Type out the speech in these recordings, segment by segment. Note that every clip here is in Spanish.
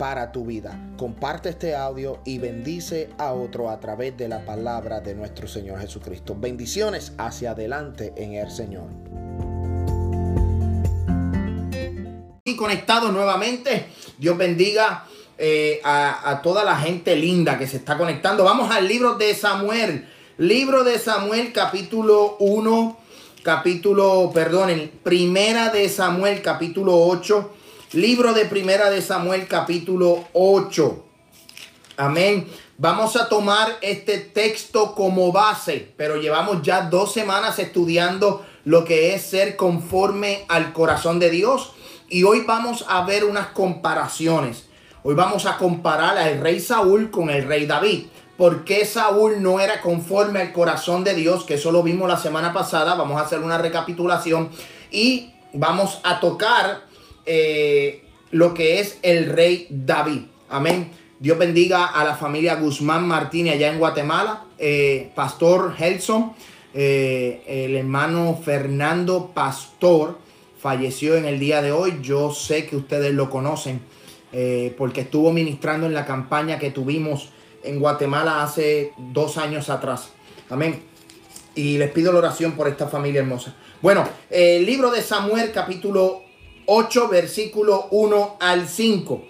para tu vida. Comparte este audio y bendice a otro a través de la palabra de nuestro Señor Jesucristo. Bendiciones hacia adelante en el Señor. Y conectado nuevamente, Dios bendiga eh, a, a toda la gente linda que se está conectando. Vamos al libro de Samuel. Libro de Samuel capítulo 1, capítulo, perdonen, primera de Samuel capítulo 8 Libro de Primera de Samuel capítulo 8. Amén. Vamos a tomar este texto como base, pero llevamos ya dos semanas estudiando lo que es ser conforme al corazón de Dios. Y hoy vamos a ver unas comparaciones. Hoy vamos a comparar al rey Saúl con el rey David. ¿Por qué Saúl no era conforme al corazón de Dios? Que eso lo vimos la semana pasada. Vamos a hacer una recapitulación y vamos a tocar eh, lo que es el rey David. Amén. Dios bendiga a la familia Guzmán Martínez allá en Guatemala. Eh, Pastor Helson, eh, el hermano Fernando Pastor, falleció en el día de hoy. Yo sé que ustedes lo conocen porque estuvo ministrando en la campaña que tuvimos en Guatemala hace dos años atrás. Amén. Y les pido la oración por esta familia hermosa. Bueno, el libro de Samuel capítulo 8, versículo 1 al 5.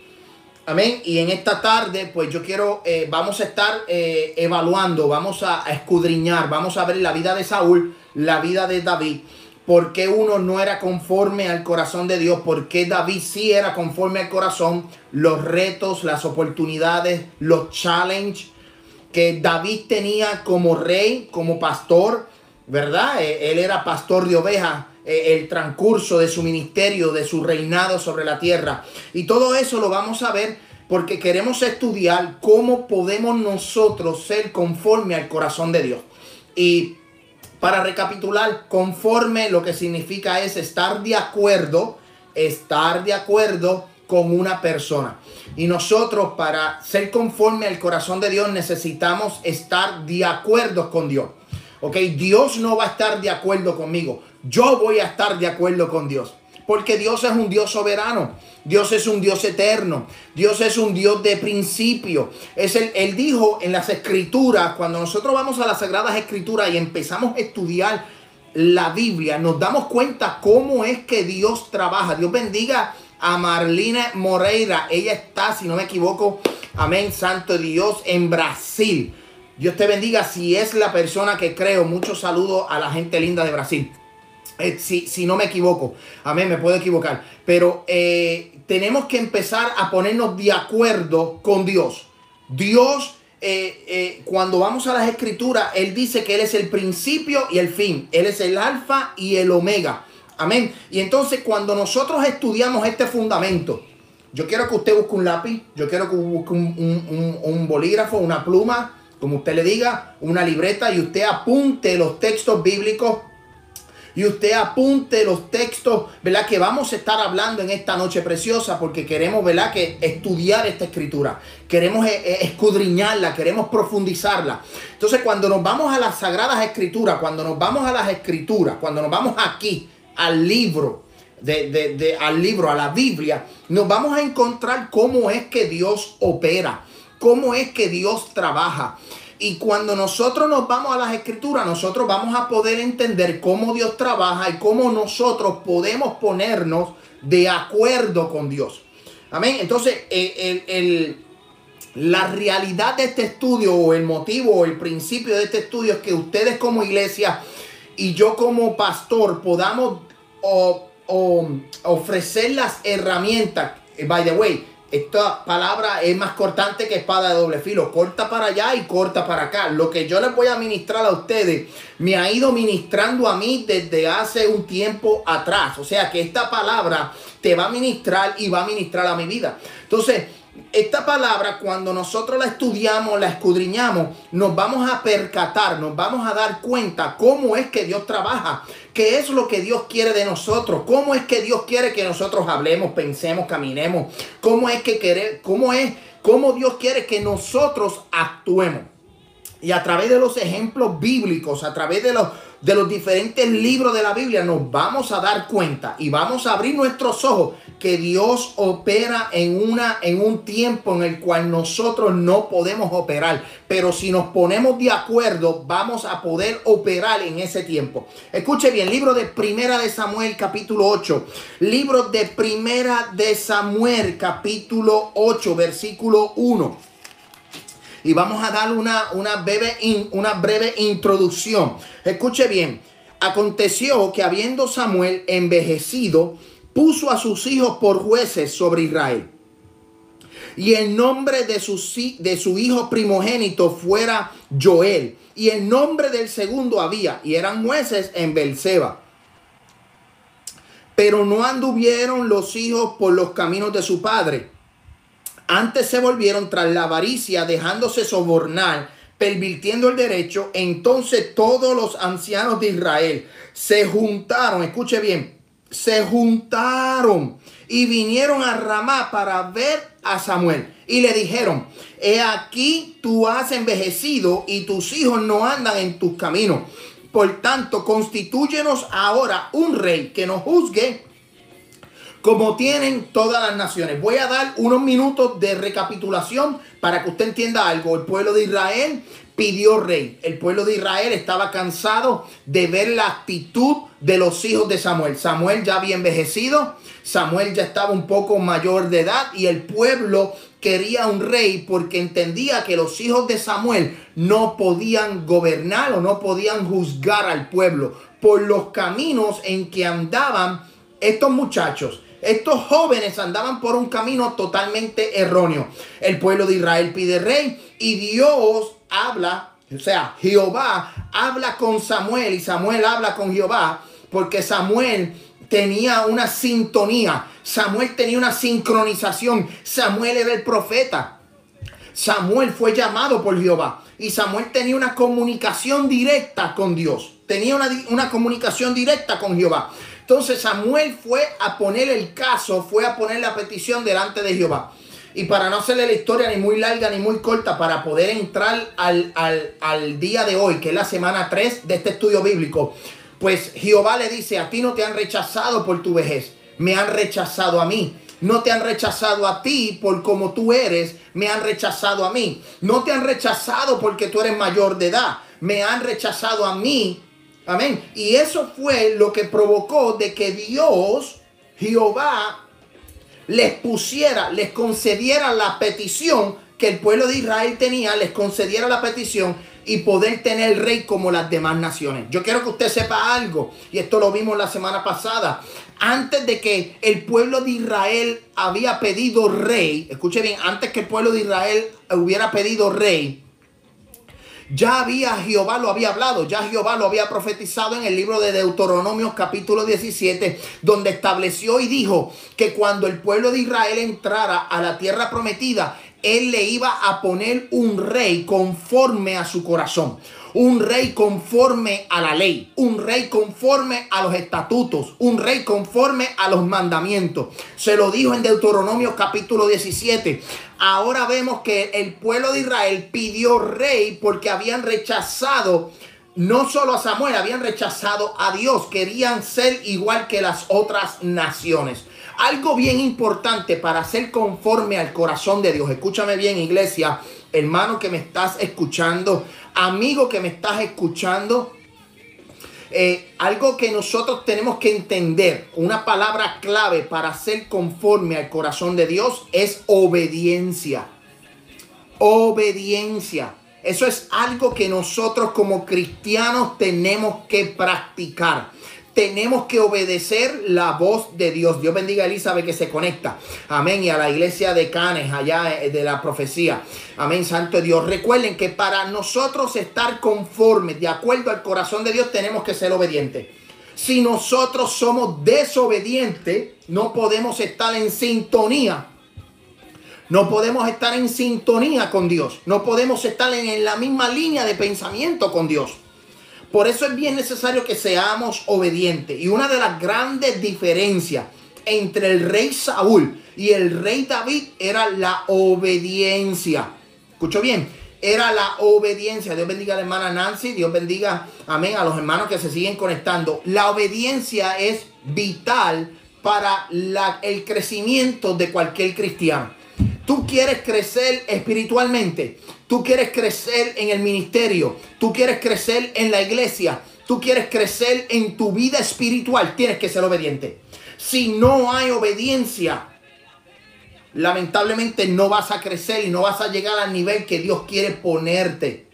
Amén. Y en esta tarde, pues yo quiero, eh, vamos a estar eh, evaluando, vamos a, escudriñar, vamos a ver la vida de Saúl, la vida de David. ¿Por qué uno no era conforme al corazón de Dios? ¿Por qué David sí era conforme al corazón? Los retos, las oportunidades, los challenges que David tenía como rey, como pastor, ¿verdad? Eh, él era pastor de ovejas eh, el transcurso de su ministerio, de su reinado sobre la tierra. Y todo eso lo vamos a ver porque queremos estudiar cómo podemos nosotros ser conforme al corazón de Dios. Y para recapitular, conforme lo que significa es estar de acuerdo, estar de acuerdo con una persona. Y nosotros para ser conforme al corazón de Dios necesitamos estar de acuerdo con Dios. Ok, Dios no va a estar de acuerdo conmigo yo voy a estar de acuerdo con Dios. Porque Dios es un Dios soberano. Dios es un Dios eterno. Dios es un Dios de principio. Es el, él dijo en las escrituras, cuando nosotros vamos a las sagradas escrituras y empezamos a estudiar la Biblia, nos damos cuenta cómo es que Dios trabaja. Dios bendiga a Marlene Moreira. Ella está, si no me equivoco, amén, santo Dios, en Brasil. Dios te bendiga si es la persona que creo. Muchos saludos a la gente linda de Brasil. Eh, si, no me equivoco. Amén, me puedo equivocar. Pero eh, tenemos que empezar a ponernos de acuerdo con Dios. Dios, eh, cuando vamos a las escrituras, Él dice que Él es el principio y el fin. Él es el alfa y el omega. Amén. Y entonces cuando nosotros estudiamos este fundamento, yo quiero que usted busque un lápiz, yo quiero que busque un bolígrafo, una pluma, como usted le diga, una libreta y usted apunte los textos bíblicos y usted apunte los textos, ¿verdad? Que vamos a estar hablando en esta noche preciosa porque queremos, ¿verdad? Que estudiar esta escritura, queremos eh, eh, escudriñarla, queremos profundizarla. Entonces, cuando nos vamos a las sagradas escrituras, cuando nos vamos a las escrituras, cuando nos vamos aquí al libro, de, de, al libro, a la Biblia, nos vamos a encontrar cómo es que Dios opera, cómo es que Dios trabaja. Y cuando nosotros nos vamos a las escrituras, nosotros vamos a poder entender cómo Dios trabaja y cómo nosotros podemos ponernos de acuerdo con Dios. Amén. Entonces, eh, la realidad de este estudio o el motivo o el principio de este estudio es que ustedes como iglesia y yo como pastor podamos ofrecer las herramientas. By the way, esta palabra es más cortante que espada de doble filo. Corta para allá y corta para acá. Lo que yo les voy a ministrar a ustedes me ha ido ministrando a mí desde hace un tiempo atrás. O sea que esta palabra te va a ministrar y va a ministrar a mi vida. Entonces, esta palabra, cuando nosotros la estudiamos, la escudriñamos, nos vamos a percatar, nos vamos a dar cuenta cómo es que Dios trabaja, qué es lo que Dios quiere de nosotros, cómo es que Dios quiere que nosotros hablemos, pensemos, caminemos, cómo es que quiere, cómo es, cómo Dios quiere que nosotros actuemos. Y a través de los ejemplos bíblicos, a través de los, de los diferentes libros de la Biblia, nos vamos a dar cuenta y vamos a abrir nuestros ojos que Dios opera en, una, en un tiempo en el cual nosotros no podemos operar. Pero si nos ponemos de acuerdo, vamos a poder operar en ese tiempo. Escuche bien, libro de Primera de Samuel capítulo 8. Libro de Primera de Samuel capítulo 8, versículo 1 y vamos a dar una, una, breve, una breve introducción. Escuche bien, aconteció que habiendo Samuel envejecido, puso a sus hijos por jueces sobre Israel. Y el nombre de su, de su hijo primogénito fuera Joel. Y el nombre del segundo había, y eran jueces en Belceba. Pero no anduvieron los hijos por los caminos de su padre antes se volvieron tras la avaricia, dejándose sobornar, pervirtiendo el derecho. Entonces todos los ancianos de Israel se juntaron, escuche bien, se juntaron y vinieron a Ramá para ver a Samuel. Y le dijeron, he aquí tú has envejecido y tus hijos no andan en tus caminos. Por tanto, constitúyenos ahora un rey que nos juzgue como tienen todas las naciones. Voy a dar unos minutos de recapitulación para que usted entienda algo. El pueblo de Israel pidió rey. El pueblo de Israel estaba cansado de ver la actitud de los hijos de Samuel. Samuel ya había envejecido, Samuel ya estaba un poco mayor de edad y el pueblo quería un rey porque entendía que los hijos de Samuel no podían gobernar o no podían juzgar al pueblo por los caminos en que andaban estos muchachos. Estos jóvenes andaban por un camino totalmente erróneo. El pueblo de Israel pide rey y Dios habla, o sea, Jehová habla con Samuel y Samuel habla con Jehová porque Samuel tenía una sintonía, Samuel tenía una sincronización, Samuel era el profeta. Samuel fue llamado por Jehová y Samuel tenía una comunicación directa con Dios. Tenía una, una comunicación directa con Jehová. Entonces Samuel fue a poner el caso, fue a poner la petición delante de Jehová. Y para no hacerle la historia ni muy larga ni muy corta, para poder entrar al, al día de hoy, que es la semana 3 de este estudio bíblico, pues Jehová le dice, a ti no te han rechazado por tu vejez, me han rechazado a mí. No te han rechazado a ti por como tú eres, me han rechazado a mí. No te han rechazado porque tú eres mayor de edad, me han rechazado a mí Amén. Y eso fue lo que provocó de que Dios, Jehová, les pusiera, les concediera la petición que el pueblo de Israel tenía, les concediera la petición y poder tener rey como las demás naciones. Yo quiero que usted sepa algo, y esto lo vimos la semana pasada. Antes de que el pueblo de Israel había pedido rey, escuche bien, antes que el pueblo de Israel hubiera pedido rey, ya había Jehová lo había hablado, ya Jehová lo había profetizado en el libro de Deuteronomio capítulo 17, donde estableció y dijo que cuando el pueblo de Israel entrara a la tierra prometida, él le iba a poner un rey conforme a su corazón un rey conforme a la ley, un rey conforme a los estatutos, un rey conforme a los mandamientos. Se lo dijo en Deuteronomio capítulo 17. Ahora vemos que el pueblo de Israel pidió rey porque habían rechazado no solo a Samuel, habían rechazado a Dios, querían ser igual que las otras naciones. Algo bien importante para ser conforme al corazón de Dios. Escúchame bien, iglesia, hermano que me estás escuchando, amigo que me estás escuchando. Eh, algo que nosotros tenemos que entender, una palabra clave para ser conforme al corazón de Dios es obediencia. Obediencia. Eso es algo que nosotros como cristianos tenemos que practicar tenemos que obedecer la voz de Dios. Dios bendiga a Elizabeth que se conecta. Amén. Y a la iglesia de Canes, allá eh, de la profecía. Amén, Santo Dios. Recuerden que para nosotros estar conformes, de acuerdo al corazón de Dios, tenemos que ser obedientes. Si nosotros somos desobedientes, no podemos estar en sintonía No podemos estar en sintonía con Dios. No podemos estar en, la misma línea de pensamiento con Dios. Por eso es bien necesario que seamos obedientes. Y una de las grandes diferencias entre el rey Saúl y el rey David era la obediencia. ¿Escucho bien? Era la obediencia. Dios bendiga a la hermana Nancy. Dios bendiga, amén, a los hermanos que se siguen conectando. La obediencia es vital para el crecimiento de cualquier cristiano. Tú quieres crecer espiritualmente. Tú quieres crecer en el ministerio. Tú quieres crecer en la iglesia. Tú quieres crecer en tu vida espiritual. Tienes que ser obediente. Si no hay obediencia, lamentablemente no vas a crecer y no vas a llegar al nivel que Dios quiere ponerte.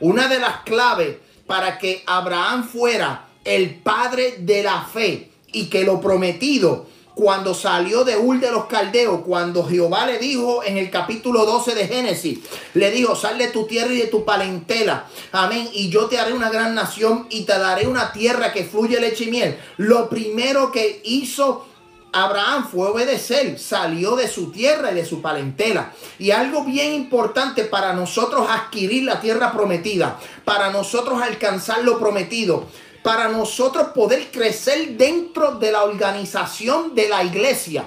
Una de las claves para que Abraham fuera el padre de la fe y que lo prometido cuando salió de Ur de los Caldeos, cuando Jehová le dijo en el capítulo 12 de Génesis, le dijo, sal de tu tierra y de tu palentela, amén, y yo te haré una gran nación y te daré una tierra que fluye leche y miel. Lo primero que hizo Abraham fue obedecer, salió de su tierra y de su palentela. Y algo bien importante para nosotros adquirir la tierra prometida, para nosotros alcanzar lo prometido, para nosotros poder crecer dentro de la organización de la iglesia.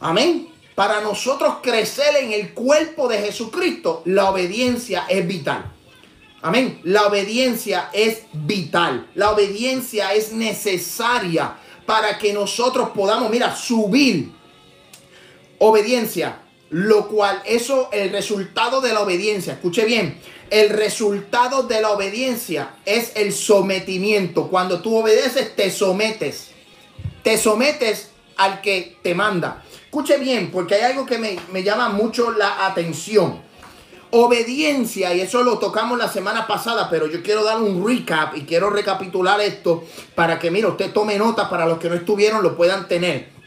Amén. Para nosotros crecer en el cuerpo de Jesucristo, la obediencia es vital. Amén. La obediencia es vital. La obediencia es necesaria para que nosotros podamos, mira, subir. Obediencia. Lo cual, eso, el resultado de la obediencia. Escuche bien el resultado de la obediencia es el sometimiento. Cuando tú obedeces, te sometes. Te sometes al que te manda. Escuche bien, porque hay algo que me, llama mucho la atención. Obediencia, y eso lo tocamos la semana pasada, pero yo quiero dar un recap y quiero recapitular esto para que, mira, usted tome nota para los que no estuvieron lo puedan tener.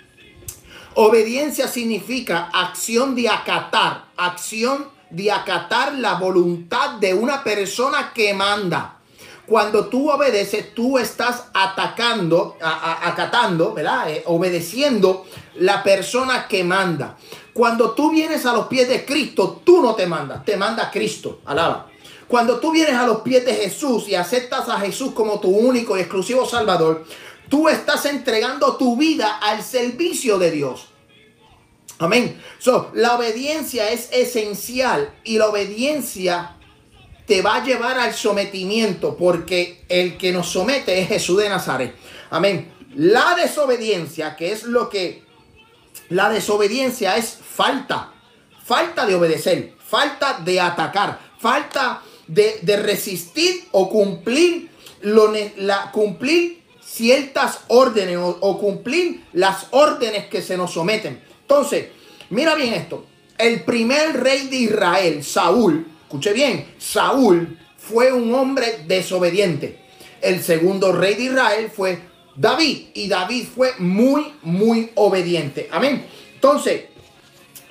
Obediencia significa acción de acatar, acción de acatar la voluntad de una persona que manda. Cuando tú obedeces, tú estás atacando, acatando, ¿verdad? Eh, obedeciendo la persona que manda. Cuando tú vienes a los pies de Cristo, tú no te mandas, te manda Cristo. Alaba. Cuando tú vienes a los pies de Jesús y aceptas a Jesús como tu único y exclusivo Salvador, tú estás entregando tu vida al servicio de Dios. Amén. So, la obediencia es esencial y la obediencia te va a llevar al sometimiento porque el que nos somete es Jesús de Nazaret. Amén. La desobediencia, que es lo que... La desobediencia es falta. Falta de obedecer. Falta de atacar. Falta de, resistir o cumplir, lo, la, cumplir ciertas órdenes o cumplir las órdenes que se nos someten. Entonces, mira bien esto. El primer rey de Israel, Saúl, escuche bien, Saúl fue un hombre desobediente. El segundo rey de Israel fue David y David fue muy, muy obediente. Amén. Entonces,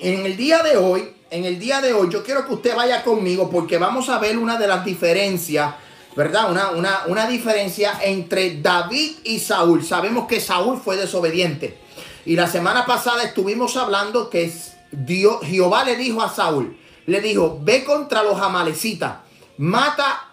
en el día de hoy, en el día de hoy, yo quiero que usted vaya conmigo porque vamos a ver una de las diferencias, ¿verdad? Una, una, una diferencia entre David y Saúl. Sabemos que Saúl fue desobediente. Y la semana pasada estuvimos hablando que Dios, Jehová le dijo a Saúl, le dijo, ve contra los amalecitas, mata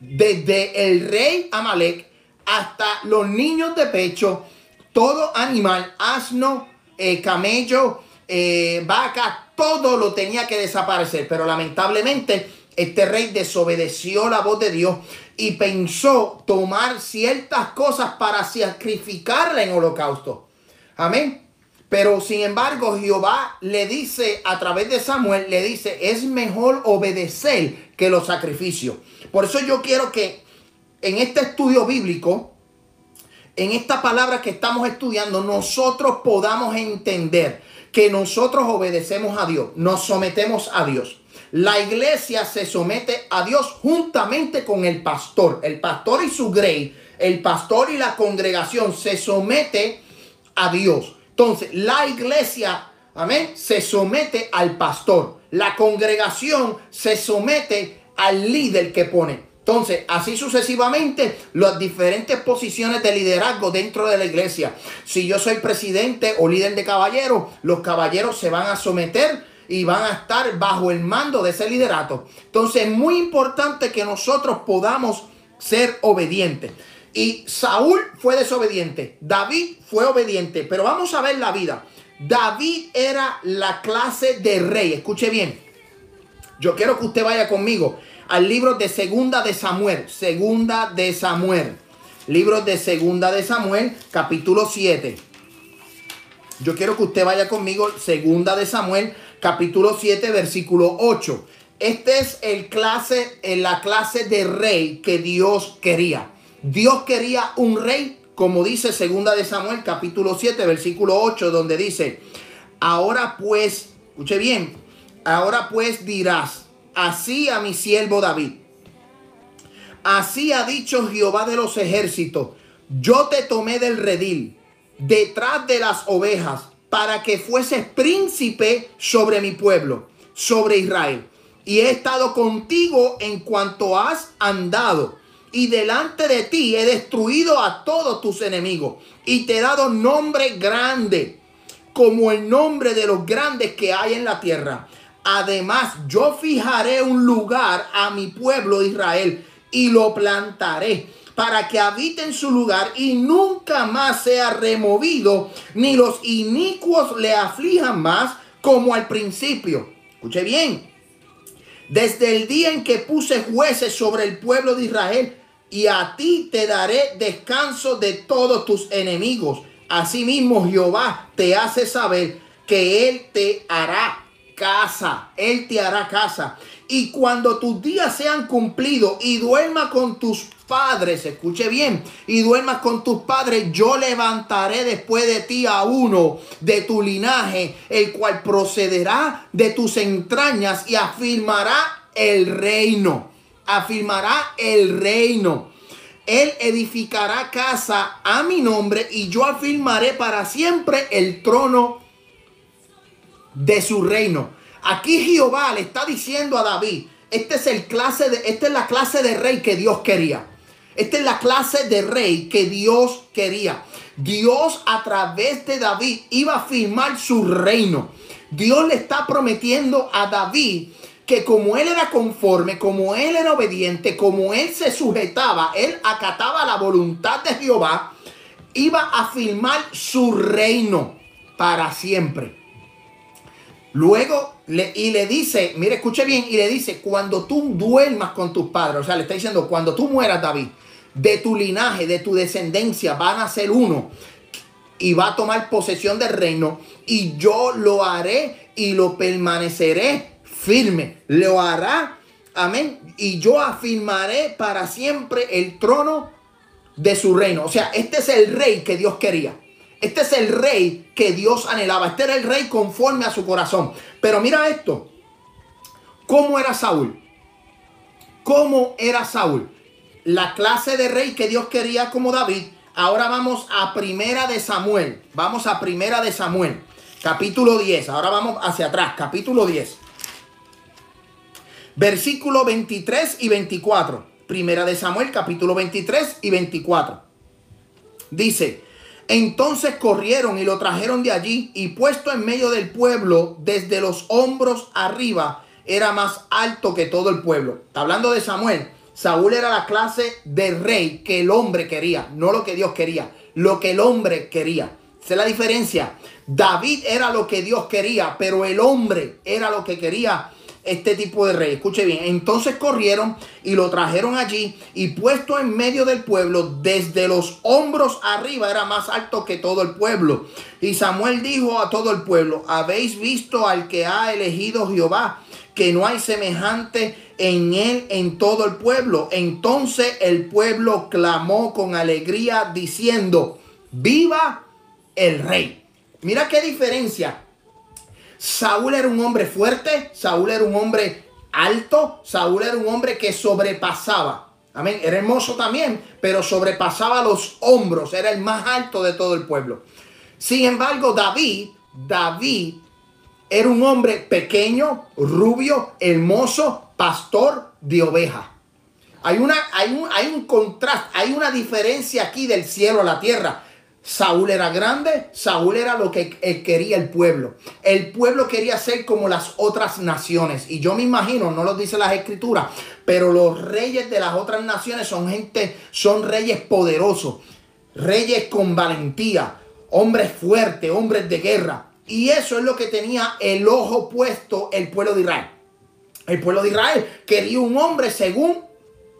desde el rey Amalek hasta los niños de pecho, todo animal, asno, eh, camello, eh, vaca, todo lo tenía que desaparecer. Pero lamentablemente este rey desobedeció la voz de Dios y pensó tomar ciertas cosas para sacrificarla en holocausto. Amén. Pero sin embargo, Jehová le dice a través de Samuel, le dice, es mejor obedecer que los sacrificios. Por eso yo quiero que en este estudio bíblico, en esta palabra que estamos estudiando, nosotros podamos entender que nosotros obedecemos a Dios, nos sometemos a Dios. La iglesia se somete a Dios juntamente con el pastor. El pastor y su grey, el pastor y la congregación se somete a Dios. Entonces, la iglesia, amén, se somete al pastor. La congregación se somete al líder que pone. Entonces, así sucesivamente, las diferentes posiciones de liderazgo dentro de la iglesia. Si yo soy presidente o líder de caballeros, los caballeros se van a someter y van a estar bajo el mando de ese liderato. Entonces es muy importante que nosotros podamos ser obedientes. Y Saúl fue desobediente, David fue obediente, pero vamos a ver la vida. David era la clase de rey, escuche bien. Yo quiero que usted vaya conmigo al libro de Segunda de Samuel, Segunda de Samuel. Libro de Segunda de Samuel, capítulo 7. Yo quiero que usted vaya conmigo, Segunda de Samuel, capítulo 7, versículo 8. Este es el clase, en la clase de rey que Dios quería. Dios quería un rey, como dice Segunda de Samuel, capítulo 7, versículo 8, donde dice, ahora pues, escuche bien, ahora pues dirás, así a mi siervo David, así ha dicho Jehová de los ejércitos, yo te tomé del redil, detrás de las ovejas, para que fueses príncipe sobre mi pueblo, sobre Israel. Y he estado contigo en cuanto has andado y delante de ti he destruido a todos tus enemigos y te he dado nombre grande como el nombre de los grandes que hay en la tierra. Además, yo fijaré un lugar a mi pueblo Israel y lo plantaré para que habite en su lugar y nunca más sea removido, ni los inicuos le aflijan más como al principio. Escuche bien. Desde el día en que puse jueces sobre el pueblo de Israel, y a ti te daré descanso de todos tus enemigos. Asimismo Jehová te hace saber que Él te hará casa, Él te hará casa. Y cuando tus días sean cumplidos y duerma con tus padres, escuche bien, y duermas con tus padres, yo levantaré después de ti a uno de tu linaje, el cual procederá de tus entrañas y afirmará el reino afirmará el reino. Él edificará casa a mi nombre y yo afirmaré para siempre el trono de su reino. Aquí Jehová le está diciendo a David, este es el clase de, esta es la clase de rey que Dios quería. Esta es la clase de rey que Dios quería. Dios a través de David iba a firmar su reino. Dios le está prometiendo a David que como él era conforme, como él era obediente, como él se sujetaba, él acataba la voluntad de Jehová, iba a firmar su reino para siempre. Luego, le, y le dice, mire, escuche bien, y le dice, cuando tú duermas con tus padres, o sea, le está diciendo, cuando tú mueras, David, de tu linaje, de tu descendencia, van a ser uno y va a tomar posesión del reino y yo lo haré y lo permaneceré firme. Lo hará. Amén. Y yo afirmaré para siempre el trono de su reino. O sea, este es el rey que Dios quería. Este es el rey que Dios anhelaba. Este era el rey conforme a su corazón. Pero mira esto. ¿Cómo era Saúl? ¿Cómo era Saúl? La clase de rey que Dios quería como David. Ahora vamos a primera de Samuel. Vamos a primera de Samuel. Capítulo 10. Ahora vamos hacia atrás. Capítulo 10 versículo 23 y 24. Primera de Samuel, capítulo 23 y 24. Dice, entonces corrieron y lo trajeron de allí y puesto en medio del pueblo, desde los hombros arriba, era más alto que todo el pueblo. Está hablando de Samuel. Saúl era la clase de rey que el hombre quería, no lo que Dios quería, lo que el hombre quería. Esa es la diferencia. David era lo que Dios quería, pero el hombre era lo que quería este tipo de rey. Escuche bien. Entonces corrieron y lo trajeron allí y puesto en medio del pueblo, desde los hombros arriba, era más alto que todo el pueblo. Y Samuel dijo a todo el pueblo, habéis visto al que ha elegido Jehová, que no hay semejante en él en todo el pueblo. Entonces el pueblo clamó con alegría diciendo, viva el rey. Mira qué diferencia Saúl era un hombre fuerte, Saúl era un hombre alto, Saúl era un hombre que sobrepasaba. Amén. Era hermoso también, pero sobrepasaba los hombros, era el más alto de todo el pueblo. Sin embargo, David, David era un hombre pequeño, rubio, hermoso, pastor de ovejas. Hay, una, hay, un, hay un contraste, hay una diferencia aquí del cielo a la tierra. Saúl era grande, Saúl era lo que quería el pueblo. El pueblo quería ser como las otras naciones. Y yo me imagino, no lo dice las escrituras, pero los reyes de las otras naciones son gente, son reyes poderosos, reyes con valentía, hombres fuertes, hombres de guerra. Y eso es lo que tenía el ojo puesto el pueblo de Israel. El pueblo de Israel quería un hombre según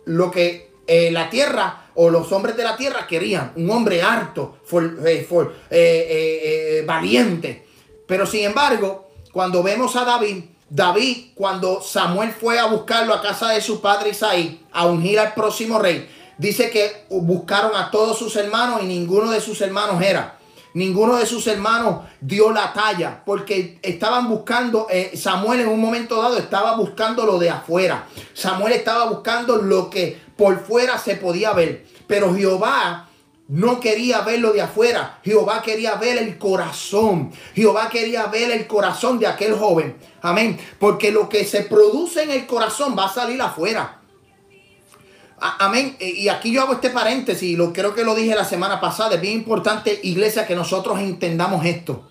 lo que eh, la tierra o los hombres de la tierra querían. Un hombre harto, eh, eh, valiente. Pero sin embargo, cuando vemos a David, David, cuando Samuel fue a buscarlo a casa de su padre Isaí, a ungir al próximo rey, dice que buscaron a todos sus hermanos y ninguno de sus hermanos era. Ninguno de sus hermanos dio la talla porque estaban buscando, eh, Samuel en un momento dado estaba buscando lo de afuera. Samuel estaba buscando lo que por fuera se podía ver. Pero Jehová no quería ver lo de afuera. Jehová quería ver el corazón. Jehová quería ver el corazón de aquel joven. Amén. Porque lo que se produce en el corazón va a salir afuera. Amén. E, y aquí yo hago este paréntesis, lo creo que lo dije la semana pasada. Es bien importante, iglesia, que nosotros entendamos esto.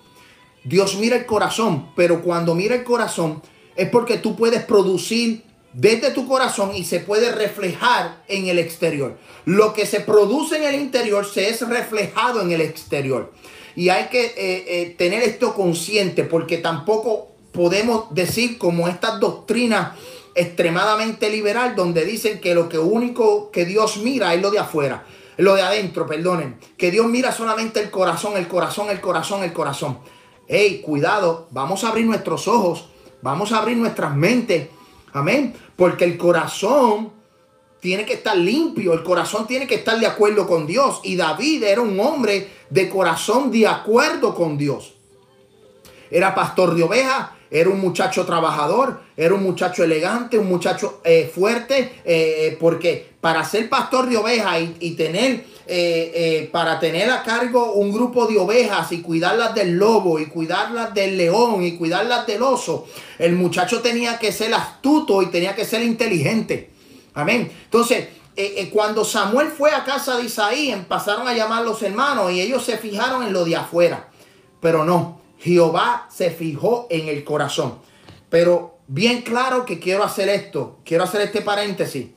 Dios mira el corazón, pero cuando mira el corazón es porque tú puedes producir desde tu corazón y se puede reflejar en el exterior. Lo que se produce en el interior se es reflejado en el exterior. Y hay que eh, eh, tener esto consciente porque tampoco podemos decir como estas doctrinas extremadamente liberal donde dicen que lo que único que Dios mira es lo de afuera, lo de adentro, perdonen, que Dios mira solamente el corazón, el corazón, el corazón, el corazón. Hey, cuidado, vamos a abrir nuestros ojos, vamos a abrir nuestras mentes, amén, porque el corazón tiene que estar limpio, el corazón tiene que estar de acuerdo con Dios y David era un hombre de corazón de acuerdo con Dios. Era pastor de ovejas, era un muchacho trabajador, era un muchacho elegante, un muchacho eh, fuerte, eh, eh, porque para ser pastor de ovejas y, tener, para tener a cargo un grupo de ovejas y cuidarlas del lobo y cuidarlas del león y cuidarlas del oso, el muchacho tenía que ser astuto y tenía que ser inteligente. Amén. Entonces, cuando Samuel fue a casa de Isaí, pasaron a llamar los hermanos y ellos se fijaron en lo de afuera. Pero no, Jehová se fijó en el corazón. Pero bien claro que quiero hacer esto, quiero hacer este paréntesis.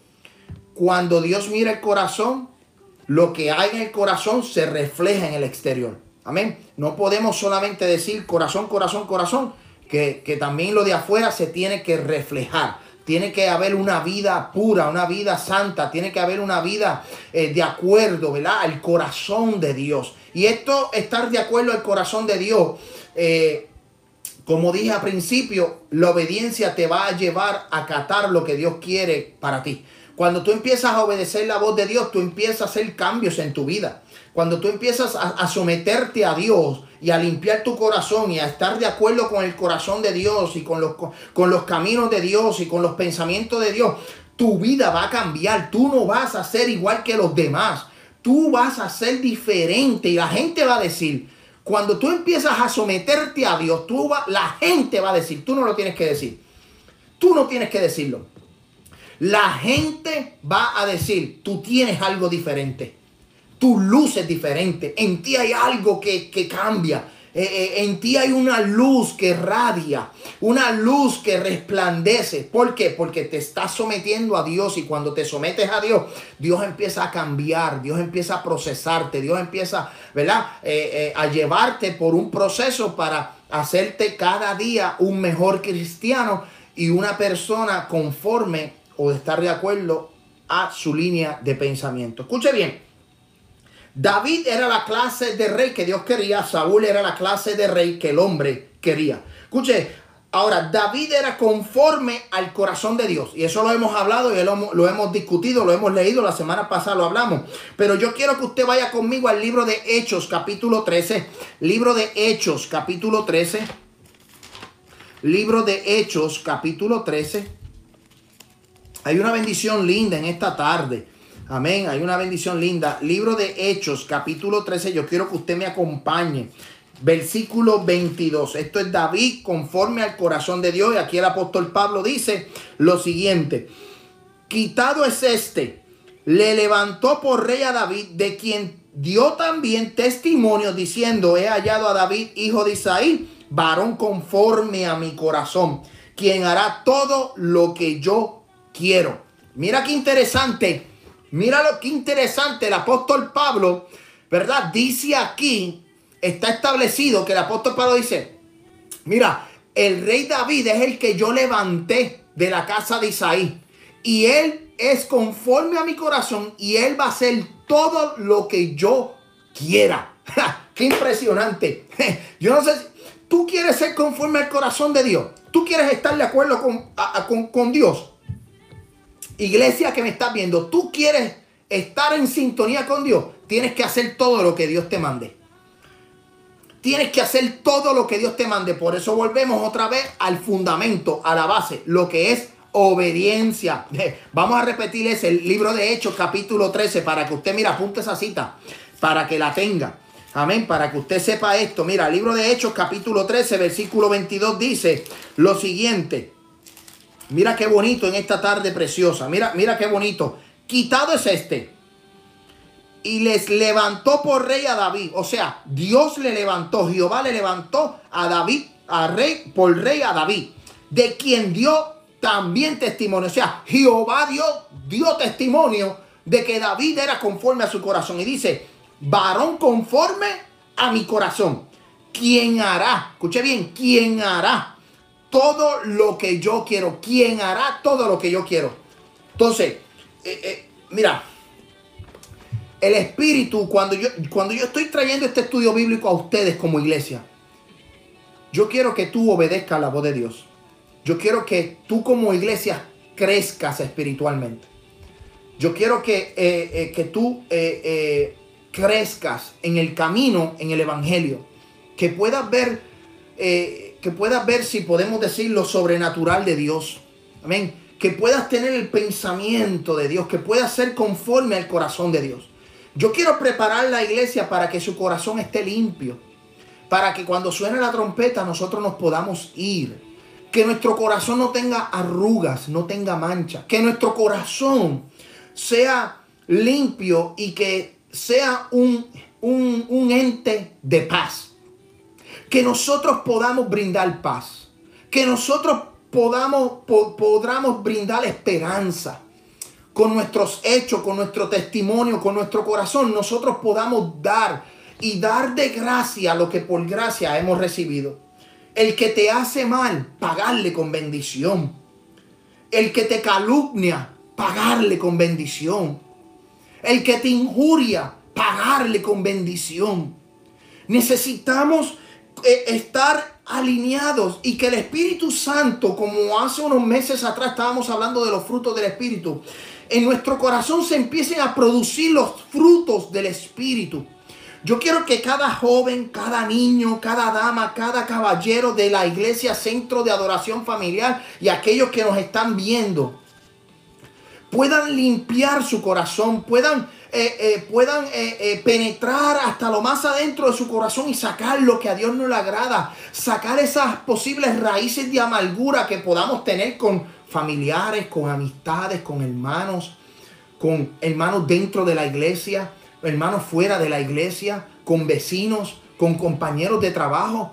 Cuando Dios mira el corazón, lo que hay en el corazón se refleja en el exterior. Amén. No podemos solamente decir corazón, corazón, corazón, que, también lo de afuera se tiene que reflejar. Tiene que haber una vida pura, una vida santa, tiene que haber una vida eh, de acuerdo, ¿verdad? Al corazón de Dios. Y esto, estar de acuerdo al corazón de Dios, eh, como dije al principio, la obediencia te va a llevar a acatar lo que Dios quiere para ti. Cuando tú empiezas a obedecer la voz de Dios, tú empiezas a hacer cambios en tu vida. Cuando tú empiezas a, someterte a Dios y a limpiar tu corazón y a estar de acuerdo con el corazón de Dios y con los, con los caminos de Dios y con los pensamientos de Dios, tu vida va a cambiar. Tú no vas a ser igual que los demás. Tú vas a ser diferente y la gente va a decir, cuando tú empiezas a someterte a Dios, tú va, la gente va a decir, tú no lo tienes que decir. Tú no tienes que decirlo. La gente va a decir, tú tienes algo diferente. Tu luz es diferente. En ti hay algo que, que cambia. Eh, eh, en ti hay una luz que radia, una luz que resplandece. ¿Por qué? Porque te estás sometiendo a Dios y cuando te sometes a Dios, Dios empieza a cambiar, Dios empieza a procesarte, Dios empieza, ¿verdad? Eh, a llevarte por un proceso para hacerte cada día un mejor cristiano y una persona conforme o estar de acuerdo a su línea de pensamiento. Escuche bien. David era la clase de rey que Dios quería, Saúl era la clase de rey que el hombre quería. Escuche, ahora David era conforme al corazón de Dios y eso lo hemos hablado y lo, lo hemos discutido, lo hemos leído, la semana pasada lo hablamos. Pero yo quiero que usted vaya conmigo al libro de Hechos capítulo 13, libro de Hechos capítulo 13, libro de Hechos capítulo 13. Hay una bendición linda en esta tarde. Amén. Hay una bendición linda. Libro de Hechos, capítulo 13. Yo quiero que usted me acompañe. Versículo 22. Esto es David conforme al corazón de Dios. Y aquí el apóstol Pablo dice lo siguiente. Quitado es este. Le levantó por rey a David, de quien dio también testimonio diciendo, he hallado a David, hijo de Isaí, varón conforme a mi corazón, quien hará todo lo que yo quiero. Mira qué interesante, mira lo que interesante el apóstol Pablo, ¿verdad? Dice aquí, está establecido que el apóstol Pablo dice, mira, el rey David es el que yo levanté de la casa de Isaí. Y él es conforme a mi corazón y él va a hacer todo lo que yo quiera. ¡Qué impresionante! Yo no sé, si tú quieres ser conforme al corazón de Dios. Tú quieres estar de acuerdo con, con, con Dios. Iglesia que me estás viendo, tú quieres estar en sintonía con Dios. Tienes que hacer todo lo que Dios te mande. Tienes que hacer todo lo que Dios te mande. Por eso volvemos otra vez al fundamento, a la base, lo que es obediencia. Vamos a repetir ese, el libro de Hechos, capítulo 13, para que usted, mira, apunte esa cita, para que la tenga. Amén, para que usted sepa esto. Mira, el libro de Hechos, capítulo 13, versículo 22 dice lo siguiente. Mira qué bonito en esta tarde preciosa. Mira, mira qué bonito. Quitado es este y les levantó por rey a David. O sea, Dios le levantó, Jehová le levantó a David, a rey, por rey a David, de quien dio también testimonio. O sea, Jehová dio, dio testimonio de que David era conforme a su corazón. Y dice, varón conforme a mi corazón. ¿Quién hará? Escuche bien, ¿quién hará todo lo que yo quiero? ¿Quién hará todo lo que yo quiero? Entonces, eh, eh, mira, el Espíritu, cuando yo, cuando yo estoy trayendo este estudio bíblico a ustedes como iglesia, yo quiero que tú obedezcas la voz de Dios. Yo quiero que tú como iglesia crezcas espiritualmente. Yo quiero que, eh, que tú crezcas en el camino, en el Evangelio. Que puedas ver, que puedas ver si podemos decir lo sobrenatural de Dios. Amén. Que puedas tener el pensamiento de Dios, que puedas ser conforme al corazón de Dios. Yo quiero preparar la iglesia para que su corazón esté limpio. Para que cuando suene la trompeta nosotros nos podamos ir. Que nuestro corazón no tenga arrugas, no tenga mancha. Que nuestro corazón sea limpio y que sea un, un, ente de paz. Que nosotros podamos brindar paz. Que nosotros podamos, podamos brindar esperanza con nuestros hechos, con nuestro testimonio, con nuestro corazón, nosotros podamos dar y dar de gracia lo que por gracia hemos recibido. El que te hace mal, pagarle con bendición. El que te calumnia, pagarle con bendición. El que te injuria, pagarle con bendición. Necesitamos eh, estar alineados y que el Espíritu Santo, como hace unos meses atrás estábamos hablando de los frutos del Espíritu, en nuestro corazón se empiecen a producir los frutos del Espíritu. Yo quiero que cada joven, cada niño, cada dama, cada caballero de la iglesia Centro de Adoración Familiar y aquellos que nos están viendo puedan limpiar su corazón, puedan, eh, eh, puedan eh, penetrar hasta lo más adentro de su corazón y sacar lo que a Dios no le agrada, sacar esas posibles raíces de amargura que podamos tener con familiares, con amistades, con hermanos, con hermanos dentro de la iglesia, hermanos fuera de la iglesia, con vecinos, con compañeros de trabajo.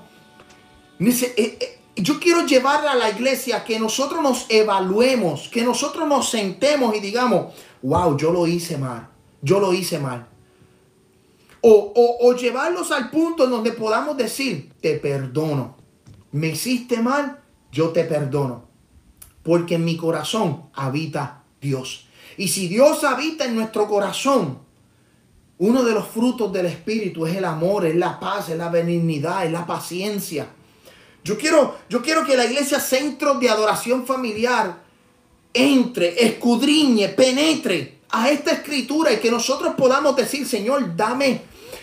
Yo quiero llevar a la iglesia que nosotros nos evaluemos, que nosotros nos sentemos y digamos, wow, yo lo hice mal, yo lo hice mal. O, o, llevarlos al punto en donde podamos decir, te perdono. Me hiciste mal, yo te perdono porque en mi corazón habita Dios. Y si Dios habita en nuestro corazón, uno de los frutos del Espíritu es el amor, es la paz, es la benignidad, es la paciencia. Yo quiero, yo quiero que la iglesia centro de adoración familiar entre, escudriñe, penetre a esta escritura y que nosotros podamos decir, Señor, dame,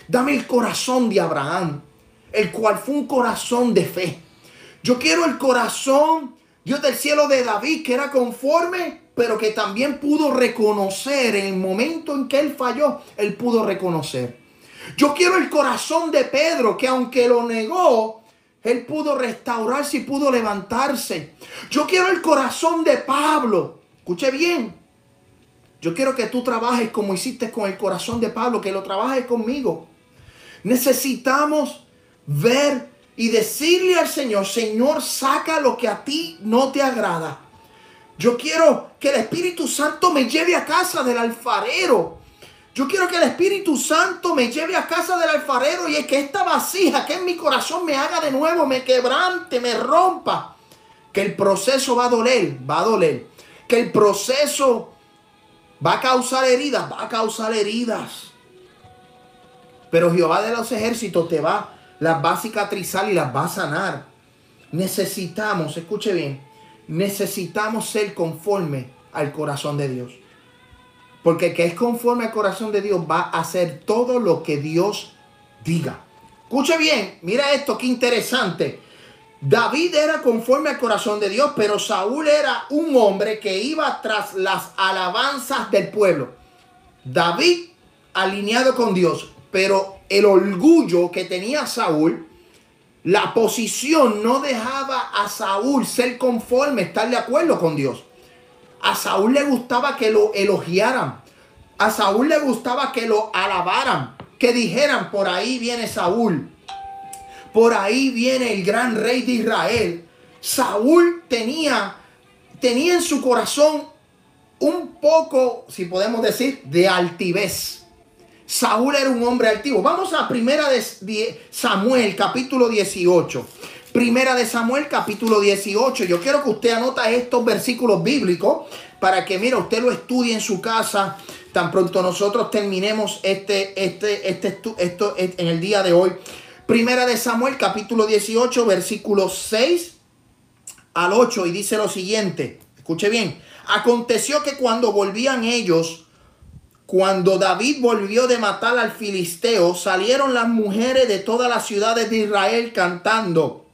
dame el corazón de Abraham, el cual fue un corazón de fe. Yo quiero el corazón Dios del cielo de David, que era conforme, pero que también pudo reconocer en el momento en que él falló, él pudo reconocer. Yo quiero el corazón de Pedro, que aunque lo negó, él pudo restaurarse y pudo levantarse. Yo quiero el corazón de Pablo. Escuche bien. Yo quiero que tú trabajes como hiciste con el corazón de Pablo, que lo trabajes conmigo. Necesitamos ver y decirle al Señor, Señor, saca lo que a ti no te agrada. Yo quiero que el Espíritu Santo me lleve a casa del alfarero. Yo quiero que el Espíritu Santo me lleve a casa del alfarero y es que esta vasija que en mi corazón me haga de nuevo, me quebrante, me rompa. Que el proceso va a doler, va a doler. Que el proceso va a causar heridas, va a causar heridas. Pero Jehová de los ejércitos te va, las va a cicatrizar y las va a sanar. Necesitamos, escuche bien, necesitamos ser conforme al corazón de Dios. Porque el que es conforme al corazón de Dios va a hacer todo lo que Dios diga. Escuche bien, mira esto, qué interesante. David era conforme al corazón de Dios, pero Saúl era un hombre que iba tras las alabanzas del pueblo. David alineado con Dios, pero el orgullo que tenía Saúl la posición no dejaba a Saúl ser conforme, estar de acuerdo con Dios. A Saúl le gustaba que lo elogiaran. A Saúl le gustaba que lo alabaran. Que dijeran, por ahí viene Saúl. Por ahí viene el gran rey de Israel. Saúl tenía, tenía en su corazón un poco, si podemos decir, de altivez. Saúl era un hombre altivo. Vamos a primera de Samuel, capítulo 18. Primera de Samuel, capítulo 18. Yo quiero que usted anota estos versículos bíblicos para que, mira, usted lo estudie en su casa. Tan pronto nosotros terminemos este, este, este, esto en el día de hoy. Primera de Samuel, capítulo 18, versículos 6 al 8. Y dice lo siguiente. Escuche bien. Aconteció que cuando volvían ellos cuando David volvió de matar al filisteo, salieron las mujeres de todas las ciudades de Israel cantando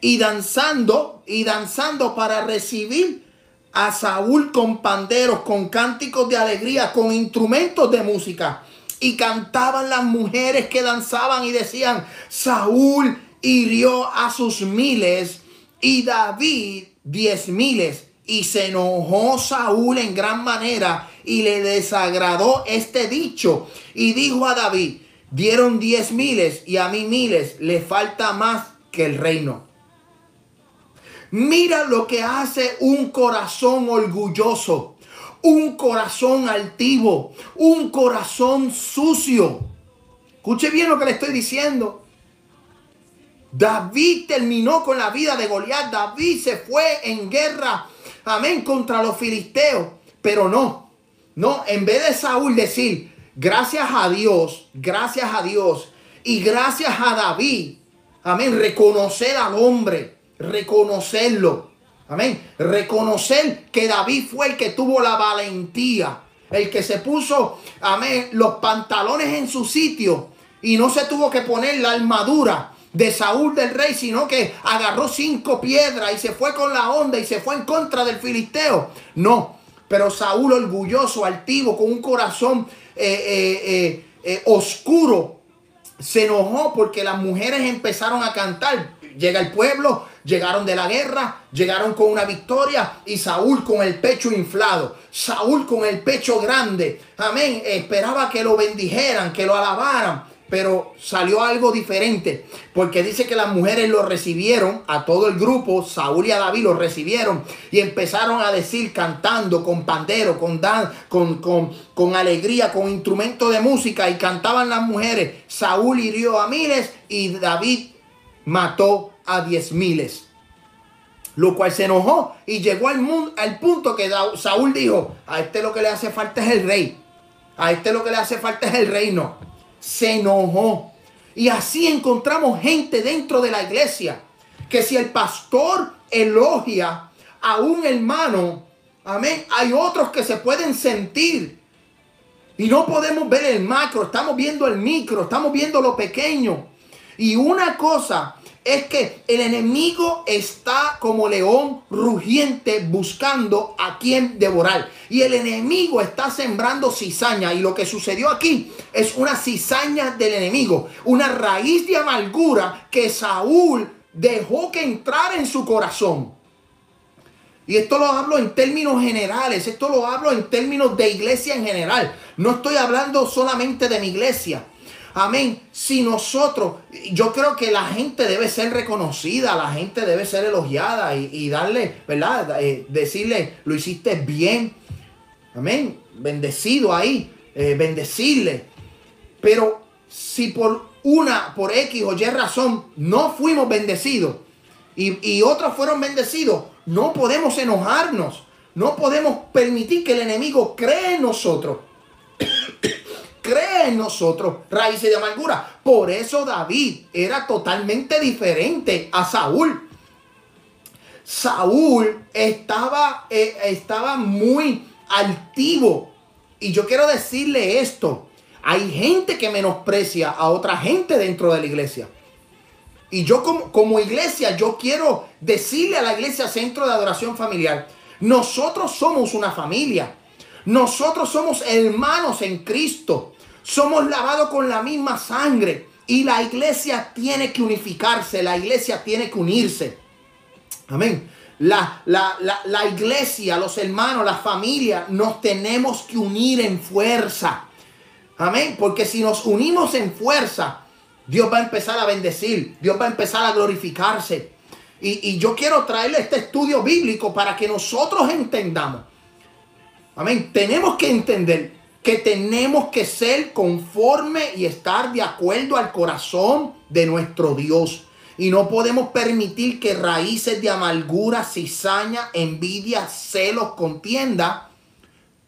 y danzando y danzando para recibir a Saúl con panderos, con cánticos de alegría, con instrumentos de música. Y cantaban las mujeres que danzaban y decían, Saúl hirió a sus miles y David diez miles. Y se enojó Saúl en gran manera y le desagradó este dicho. Y dijo a David, dieron diez miles y a mí miles, le falta más que el reino. Mira lo que hace un corazón orgulloso, un corazón altivo, un corazón sucio. Escuche bien lo que le estoy diciendo. David terminó con la vida de Goliat. David se fue en guerra amén, contra los filisteos. Pero no, no, en vez de Saúl decir, gracias a Dios, gracias a Dios y gracias a David, amén, reconocer al hombre, reconocerlo, amén, reconocer que David fue el que tuvo la valentía, el que se puso, los pantalones en su sitio y no se tuvo que poner la armadura de Saúl del rey, sino que agarró cinco piedras y se fue con la onda y se fue en contra del filisteo. No, pero Saúl orgulloso, altivo, con un corazón eh, eh, eh, oscuro, se enojó porque las mujeres empezaron a cantar. Llega el pueblo, llegaron de la guerra, llegaron con una victoria y Saúl con el pecho inflado, Saúl con el pecho grande. Amén. Esperaba que lo bendijeran, que lo alabaran pero salió algo diferente, porque dice que las mujeres lo recibieron, a todo el grupo, Saúl y a David lo recibieron y empezaron a decir cantando con pandero, con dan, con, con, con alegría, con instrumento de música y cantaban las mujeres, Saúl hirió a miles y David mató a diez miles. Lo cual se enojó y llegó al, al punto que Saúl dijo, a este lo que le hace falta es el rey, a este lo que le hace falta es el reino se enojó. Y así encontramos gente dentro de la iglesia que si el pastor elogia a un hermano, amén, hay otros que se pueden sentir. Y no podemos ver el macro, estamos viendo el micro, estamos viendo lo pequeño. Y una cosa es que el enemigo está como león rugiente buscando a quien devorar. Y el enemigo está sembrando cizaña. Y lo que sucedió aquí es una cizaña del enemigo. Una raíz de amargura que Saúl dejó que entrara en su corazón. Y esto lo hablo en términos generales, esto lo hablo en términos de iglesia en general. No estoy hablando solamente de mi iglesia. Amén. Si nosotros, yo creo que la gente debe ser reconocida, la gente debe ser elogiada y, darle, ¿verdad? Eh, decirle, lo hiciste bien. Amén. Bendecido ahí, eh, bendecirle. Pero si por una, por X o Y razón, no fuimos bendecidos y, y otros fueron bendecidos, no podemos enojarnos. No podemos permitir que el enemigo cree en nosotros cree en nosotros raíces de amargura. Por eso David era totalmente diferente a Saúl. Saúl estaba, eh, estaba muy altivo. Y yo quiero decirle esto. Hay gente que menosprecia a otra gente dentro de la iglesia. Y yo como, como iglesia, yo quiero decirle a la iglesia Centro de Adoración Familiar, nosotros somos una familia. Nosotros somos hermanos en Cristo. Somos lavados con la misma sangre. Y la iglesia tiene que unificarse, la iglesia tiene que unirse. Amén. La, la, la, iglesia, los hermanos, la familia, nos tenemos que unir en fuerza. Amén. Porque si nos unimos en fuerza, Dios va a empezar a bendecir. Dios va a empezar a glorificarse. Y, y yo quiero traerle este estudio bíblico para que nosotros entendamos. Amén. Tenemos que entender que tenemos que ser conforme y estar de acuerdo al corazón de nuestro Dios. Y no podemos permitir que raíces de amargura, cizaña, envidia, celos, contienda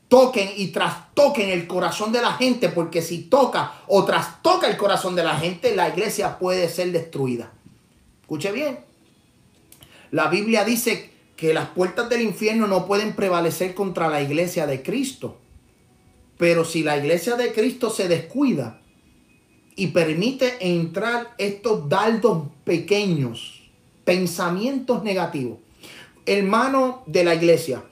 toquen y trastoquen el corazón de la gente, porque si toca o trastoca el corazón de la gente, la iglesia puede ser destruida. Escuche bien. La Biblia dice que las puertas del infierno no pueden prevalecer contra la iglesia de Cristo. Pero si la iglesia de Cristo se descuida y permite entrar estos dardos pequeños, pensamientos negativos, hermano de la iglesia,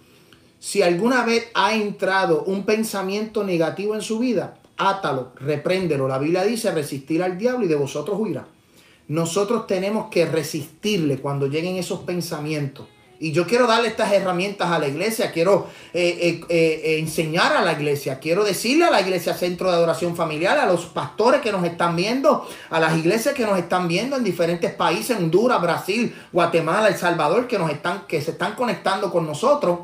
si alguna vez ha entrado un pensamiento negativo en su vida, átalo, repréndelo. La Biblia dice resistir al diablo y de vosotros huirá. Nosotros tenemos que resistirle cuando lleguen esos pensamientos. Y yo quiero darle estas herramientas a la iglesia, quiero eh, eh, eh, enseñar a la iglesia, quiero decirle a la iglesia Centro de Adoración Familiar, a los pastores que nos están viendo, a las iglesias que nos están viendo en diferentes países, Honduras, Brasil, Guatemala, El Salvador, que, nos están, que se están conectando con nosotros,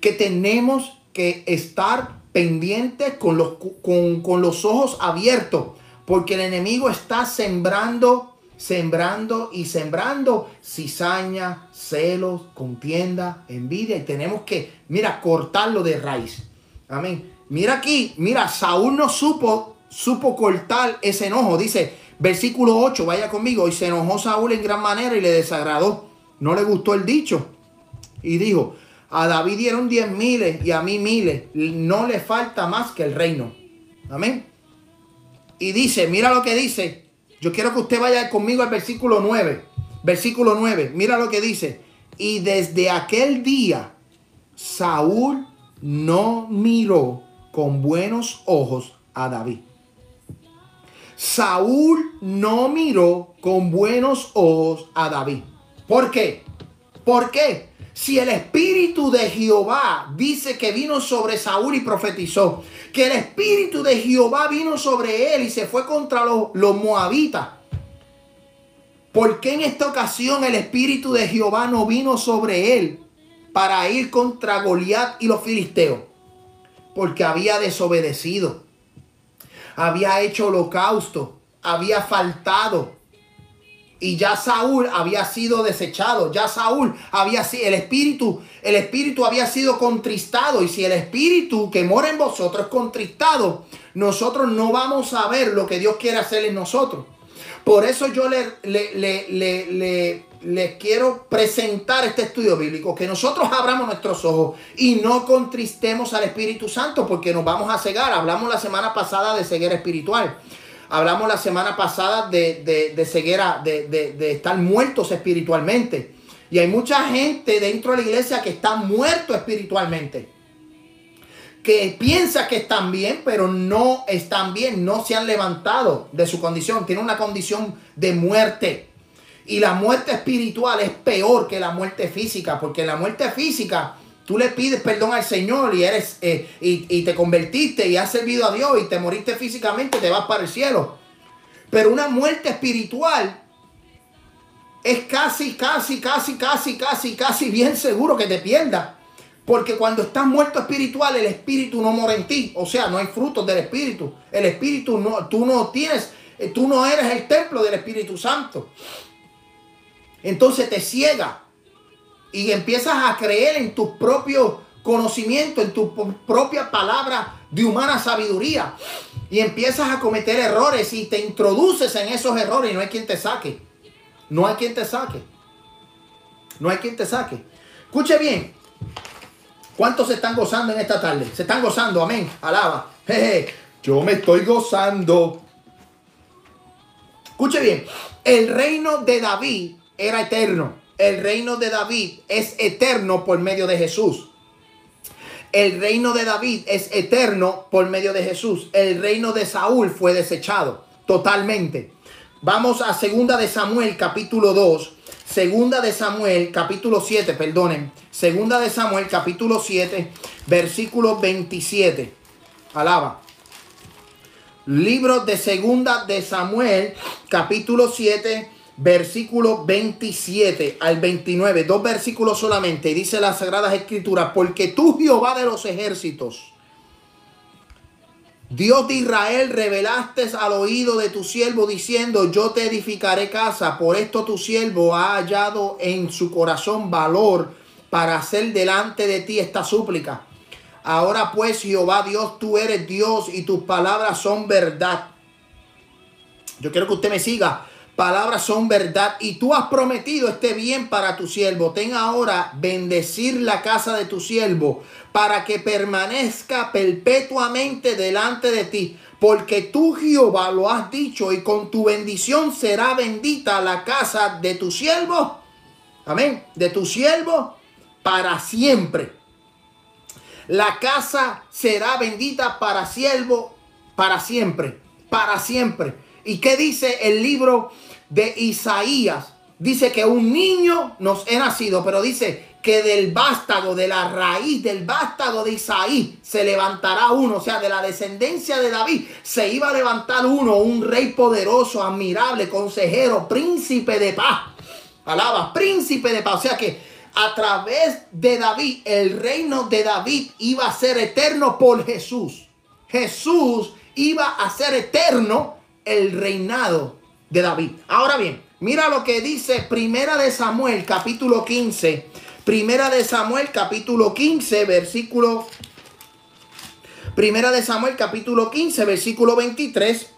que tenemos que estar pendientes con los, con, con los ojos abiertos, porque el enemigo está sembrando sembrando y sembrando cizaña, celos, contienda, envidia. Y tenemos que, mira, cortarlo de raíz. Amén. Mira aquí, mira, Saúl no supo, supo cortar ese enojo. Dice, versículo 8, vaya conmigo. Y se enojó Saúl en gran manera y le desagradó. No le gustó el dicho. Y dijo, a David dieron diez miles y a mí miles. No le falta más que el reino. Amén. Y dice, mira lo que dice. Yo quiero que usted vaya conmigo al versículo 9. Versículo 9. Mira lo que dice. Y desde aquel día Saúl no miró con buenos ojos a David. Saúl no miró con buenos ojos a David. ¿Por qué? ¿Por qué? Si el espíritu de Jehová dice que vino sobre Saúl y profetizó, que el espíritu de Jehová vino sobre él y se fue contra los, moabitas. ¿Por qué en esta ocasión el espíritu de Jehová no vino sobre él para ir contra Goliat y los filisteos? Porque había desobedecido, había hecho holocausto, había faltado, y ya Saúl había sido desechado, ya Saúl había sido, el espíritu, el espíritu había sido contristado y si el espíritu que mora en vosotros es contristado, nosotros no vamos a ver lo que Dios quiere hacer en nosotros. Por eso yo le, le, le, quiero presentar este estudio bíblico, que nosotros abramos nuestros ojos y no contristemos al Espíritu Santo porque nos vamos a cegar. Hablamos la semana pasada de ceguera espiritual. Hablamos la semana pasada de, ceguera, de, estar muertos espiritualmente. Y hay mucha gente dentro de la iglesia que está muerto espiritualmente. Que piensa que están bien, pero no están bien. No se han levantado de su condición. Tienen una condición de muerte. Y la muerte espiritual es peor que la muerte física, porque la muerte física tú le pides perdón al Señor y eres eh, y, y te convertiste y has servido a Dios y te moriste físicamente, te vas para el cielo. Pero una muerte espiritual es casi, casi, casi, casi, casi, casi bien seguro que te pierdas. Porque cuando estás muerto espiritual, el espíritu no mora en ti. O sea, no hay frutos del espíritu. El espíritu no, tú no tienes, eh, tú no eres el templo del Espíritu Santo. Entonces te ciega y empiezas a creer en tu propio conocimiento, en tu propia palabra de humana sabiduría. Y empiezas a cometer errores y te introduces en esos errores y no hay quien te saque. No hay quien te saque. No hay quien te saque. Escuche bien. ¿Cuántos se están gozando en esta tarde? Se están gozando, amén. Alaba. Jeje. Yo me estoy gozando. Escuche bien. El reino de David era eterno. El reino de David es eterno por medio de Jesús. El reino de David es eterno por medio de Jesús. El reino de Saúl fue desechado totalmente. Vamos a segunda de Samuel capítulo 2. Segunda de Samuel capítulo 7, perdonen. Segunda de Samuel capítulo 7, versículo 27. Alaba. Libro de segunda de Samuel capítulo 7, versículo 27 al 29. Dos versículos solamente. Dice las Sagradas Escrituras, porque tú Jehová de los ejércitos Dios de Israel, revelaste al oído de tu siervo diciendo, yo te edificaré casa. Por esto tu siervo ha hallado en su corazón valor para hacer delante de ti esta súplica. Ahora pues, Jehová Dios, tú eres Dios y tus palabras son verdad. Yo quiero que usted me siga palabras son verdad y tú has prometido este bien para tu siervo. Ten ahora bendecir la casa de tu siervo para que permanezca perpetuamente delante de ti. Porque tú Jehová lo has dicho y con tu bendición será bendita la casa de tu siervo. Amén. De tu siervo para siempre. La casa será bendita para siervo para siempre. Para siempre. ¿Y qué dice el libro de Isaías? Dice que un niño nos he nacido, pero dice que del vástago, de la raíz del vástago de Isaí, se levantará uno, o sea, de la descendencia de David, se iba a levantar uno, un rey poderoso, admirable, consejero, príncipe de paz. Alaba, príncipe de paz. O sea que a través de David, el reino de David iba a ser eterno por Jesús. Jesús iba a ser eterno el reinado de David. Ahora bien, mira lo que dice Primera de Samuel, capítulo 15. Primera de Samuel, capítulo 15, versículo. Primera de Samuel, capítulo 15, versículo 23.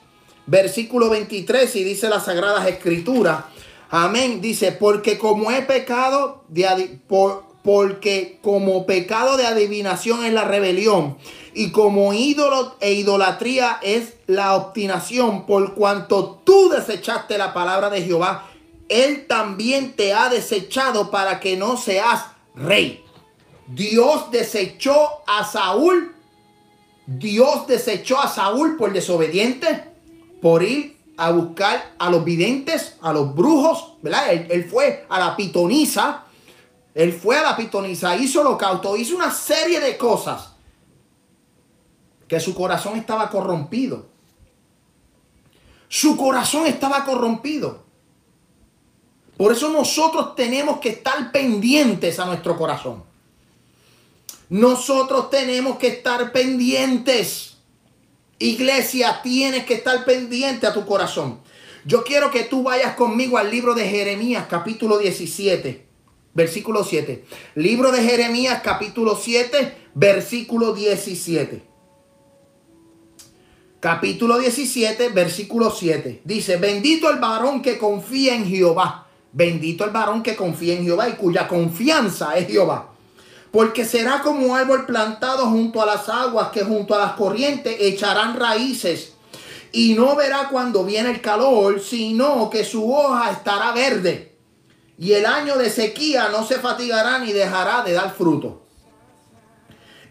Versículo 23, y dice las Sagradas Escrituras. Amén. Dice, porque como he pecado de por, porque como pecado de adivinación es la rebelión y como ídolo e idolatría es la obstinación, por cuanto tú desechaste la palabra de Jehová, él también te ha desechado para que no seas rey. Dios desechó a Saúl. Dios desechó a Saúl por desobediente, por ir a buscar a los videntes, a los brujos, ¿verdad? Él, él fue a la pitonisa él fue a la pitonisa, hizo holocausto, hizo una serie de cosas que su corazón estaba corrompido. Su corazón estaba corrompido. Por eso nosotros tenemos que estar pendientes a nuestro corazón. Nosotros tenemos que estar pendientes. Iglesia, tienes que estar pendiente a tu corazón. Yo quiero que tú vayas conmigo al libro de Jeremías capítulo 17. Versículo 7. Libro de Jeremías capítulo 7, versículo 17. Capítulo 17, versículo 7. Dice, bendito el varón que confía en Jehová. Bendito el varón que confía en Jehová y cuya confianza es Jehová. Porque será como árbol plantado junto a las aguas que junto a las corrientes echarán raíces. Y no verá cuando viene el calor, sino que su hoja estará verde y el año de sequía no se fatigará ni dejará de dar fruto.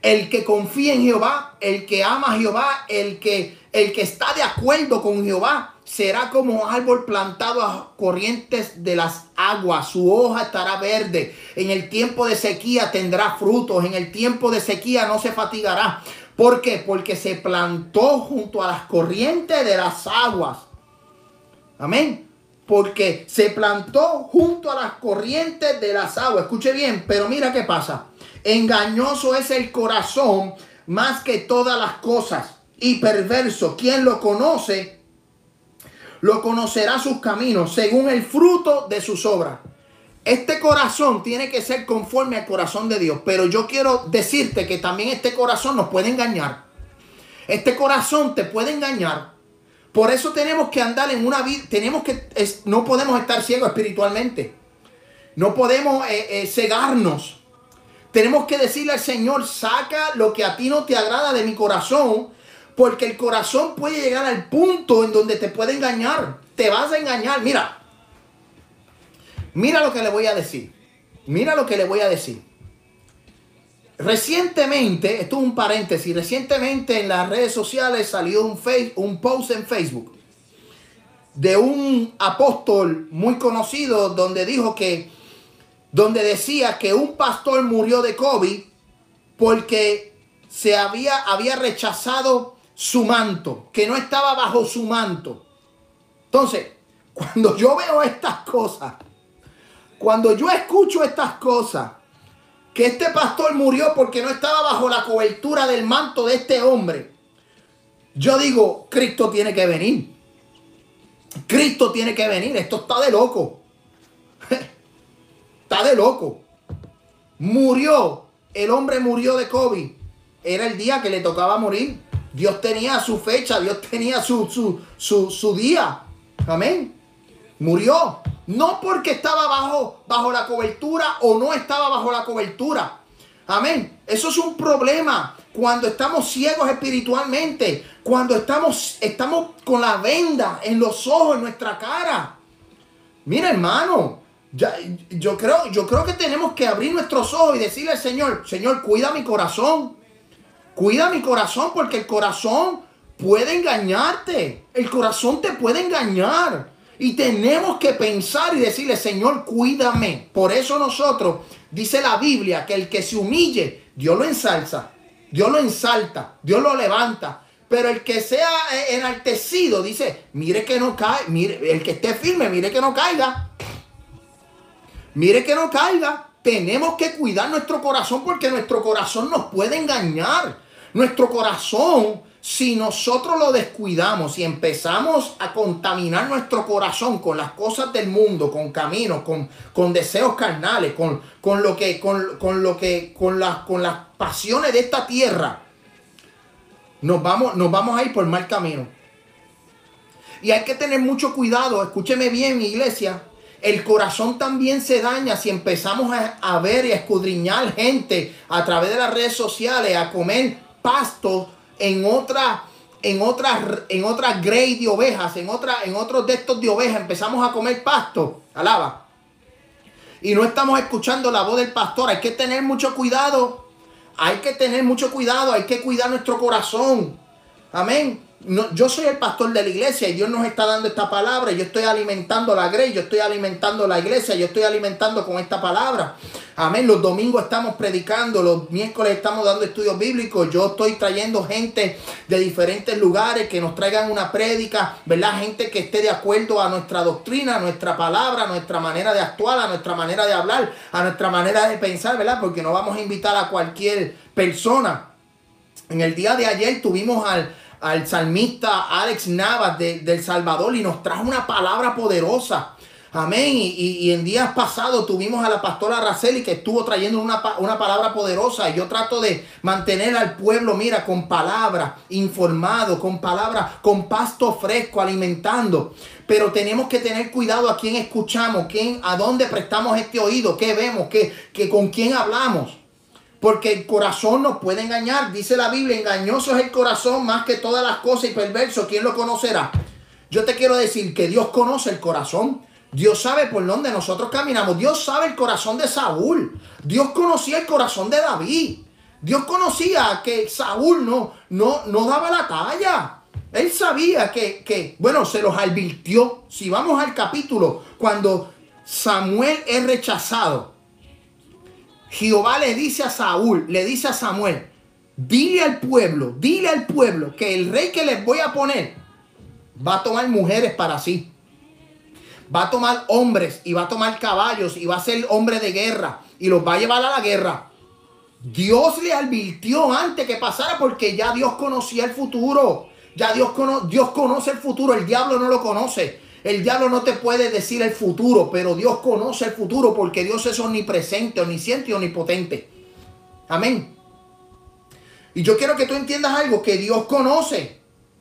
El que confía en Jehová, el que ama a Jehová, el que, el que está de acuerdo con Jehová, será como árbol plantado a corrientes de las aguas. Su hoja estará verde. En el tiempo de sequía tendrá frutos. En el tiempo de sequía no se fatigará. ¿Por qué? Porque se plantó junto a las corrientes de las aguas. Amén. Porque se plantó junto a las corrientes de las aguas. Escuche bien, pero mira qué pasa. Engañoso es el corazón más que todas las cosas. Y perverso, quien lo conoce, lo conocerá sus caminos según el fruto de sus obras. Este corazón tiene que ser conforme al corazón de Dios. Pero yo quiero decirte que también este corazón nos puede engañar. Este corazón te puede engañar. Por eso tenemos que andar en una vida, tenemos que, no podemos estar ciegos espiritualmente. No podemos eh, eh, cegarnos. Tenemos que decirle al Señor, saca lo que a ti no te agrada de mi corazón, porque el corazón puede llegar al punto en donde te puede engañar. Te vas a engañar. Mira, mira lo que le voy a decir. Mira lo que le voy a decir. Recientemente, esto es un paréntesis, recientemente en las redes sociales salió un, un post en Facebook de un apóstol muy conocido donde dijo que donde decía que un pastor murió de COVID porque se había, había rechazado su manto, que no estaba bajo su manto. Entonces, cuando yo veo estas cosas, cuando yo escucho estas cosas, que este pastor murió porque no estaba bajo la cobertura del manto de este hombre, yo digo, Cristo tiene que venir. Cristo tiene que venir. Esto está de loco. Está de loco. Murió. El hombre murió de COVID. Era el día que le tocaba morir. Dios tenía su fecha. Dios tenía su, su, su, día. Amén. Murió. No porque estaba bajo, bajo la cobertura o no estaba bajo la cobertura. Amén. Eso es un problema cuando estamos ciegos espiritualmente, cuando estamos, estamos con la venda en los ojos, en nuestra cara. Mira, hermano, yo, creo, yo creo que tenemos que abrir nuestros ojos y decirle al Señor, Señor, cuida mi corazón. Cuida mi corazón porque el corazón puede engañarte. El corazón te puede engañar. Y tenemos que pensar y decirle, Señor, cuídame. Por eso nosotros, dice la Biblia, que el que se humille, Dios lo ensalza. Dios lo ensalta. Dios lo levanta. Pero el que sea eh, enaltecido, dice, mire que no cae. Mire, el que esté firme, mire que no caiga. Mire que no caiga. Tenemos que cuidar nuestro corazón porque nuestro corazón nos puede engañar. Nuestro corazón, si nosotros lo descuidamos y empezamos a contaminar nuestro corazón con las cosas del mundo, con caminos, con, con deseos carnales, con, con, lo que, con, lo que, con las, con las pasiones de esta tierra, nos vamos, nos vamos a ir por mal camino. Y hay que tener mucho cuidado, escúcheme bien, iglesia, el corazón también se daña si empezamos a, ver y a escudriñar gente a través de las redes sociales, a comer pasto en otra en otras en otras grey de ovejas, en otra, en otros de estos de ovejas, empezamos a comer pasto, alaba. Y no estamos escuchando la voz del pastor, hay que tener mucho cuidado. Hay que tener mucho cuidado, hay que cuidar nuestro corazón. Amén yo soy el pastor de la iglesia y Dios nos está dando esta palabra. Yo estoy alimentando la grey, yo estoy alimentando la iglesia, yo estoy alimentando con esta palabra. Amén. Los domingos estamos predicando, los miércoles estamos dando estudios bíblicos. Yo estoy trayendo gente de diferentes lugares que nos traigan una prédica, ¿verdad? Gente que esté de acuerdo a nuestra doctrina, a nuestra palabra, a nuestra manera de actuar, a nuestra manera de hablar, a nuestra manera de pensar, ¿verdad? Porque no vamos a invitar a cualquier persona. En el día de ayer tuvimos al al salmista Alex Navas de, del Salvador y nos trajo una palabra poderosa. Amén. Y, en días pasados tuvimos a la pastora Araceli que estuvo trayendo una, una, palabra poderosa. Y yo trato de mantener al pueblo, mira, con palabra, informado, con palabra, con pasto fresco, alimentando. Pero tenemos que tener cuidado a quién escuchamos, quién, a dónde prestamos este oído, qué vemos, qué, qué, con quién hablamos. Porque el corazón nos puede engañar. Dice la Biblia, engañoso es el corazón más que todas las cosas y perverso. ¿Quién lo conocerá? Yo te quiero decir que Dios conoce el corazón. Dios sabe por dónde nosotros caminamos. Dios sabe el corazón de Saúl. Dios conocía el corazón de David. Dios conocía que Saúl no, no, no daba la talla. Él sabía que, que, bueno, se los advirtió. Si vamos al capítulo, cuando Samuel es rechazado, Jehová le dice a Saúl, le dice a Samuel, dile al pueblo, dile al pueblo que el rey que les voy a poner va a tomar mujeres para sí. Va a tomar hombres y va a tomar caballos y va a ser hombre de guerra y los va a llevar a la guerra. Dios le advirtió antes que pasara porque ya Dios conocía el futuro. Ya Dios, Dios conoce el futuro, el diablo no lo conoce. El diablo no te puede decir el futuro, pero Dios conoce el futuro porque Dios es omnipresente, omnisciente y omnipotente. Amén. Y yo quiero que tú entiendas algo, que Dios conoce.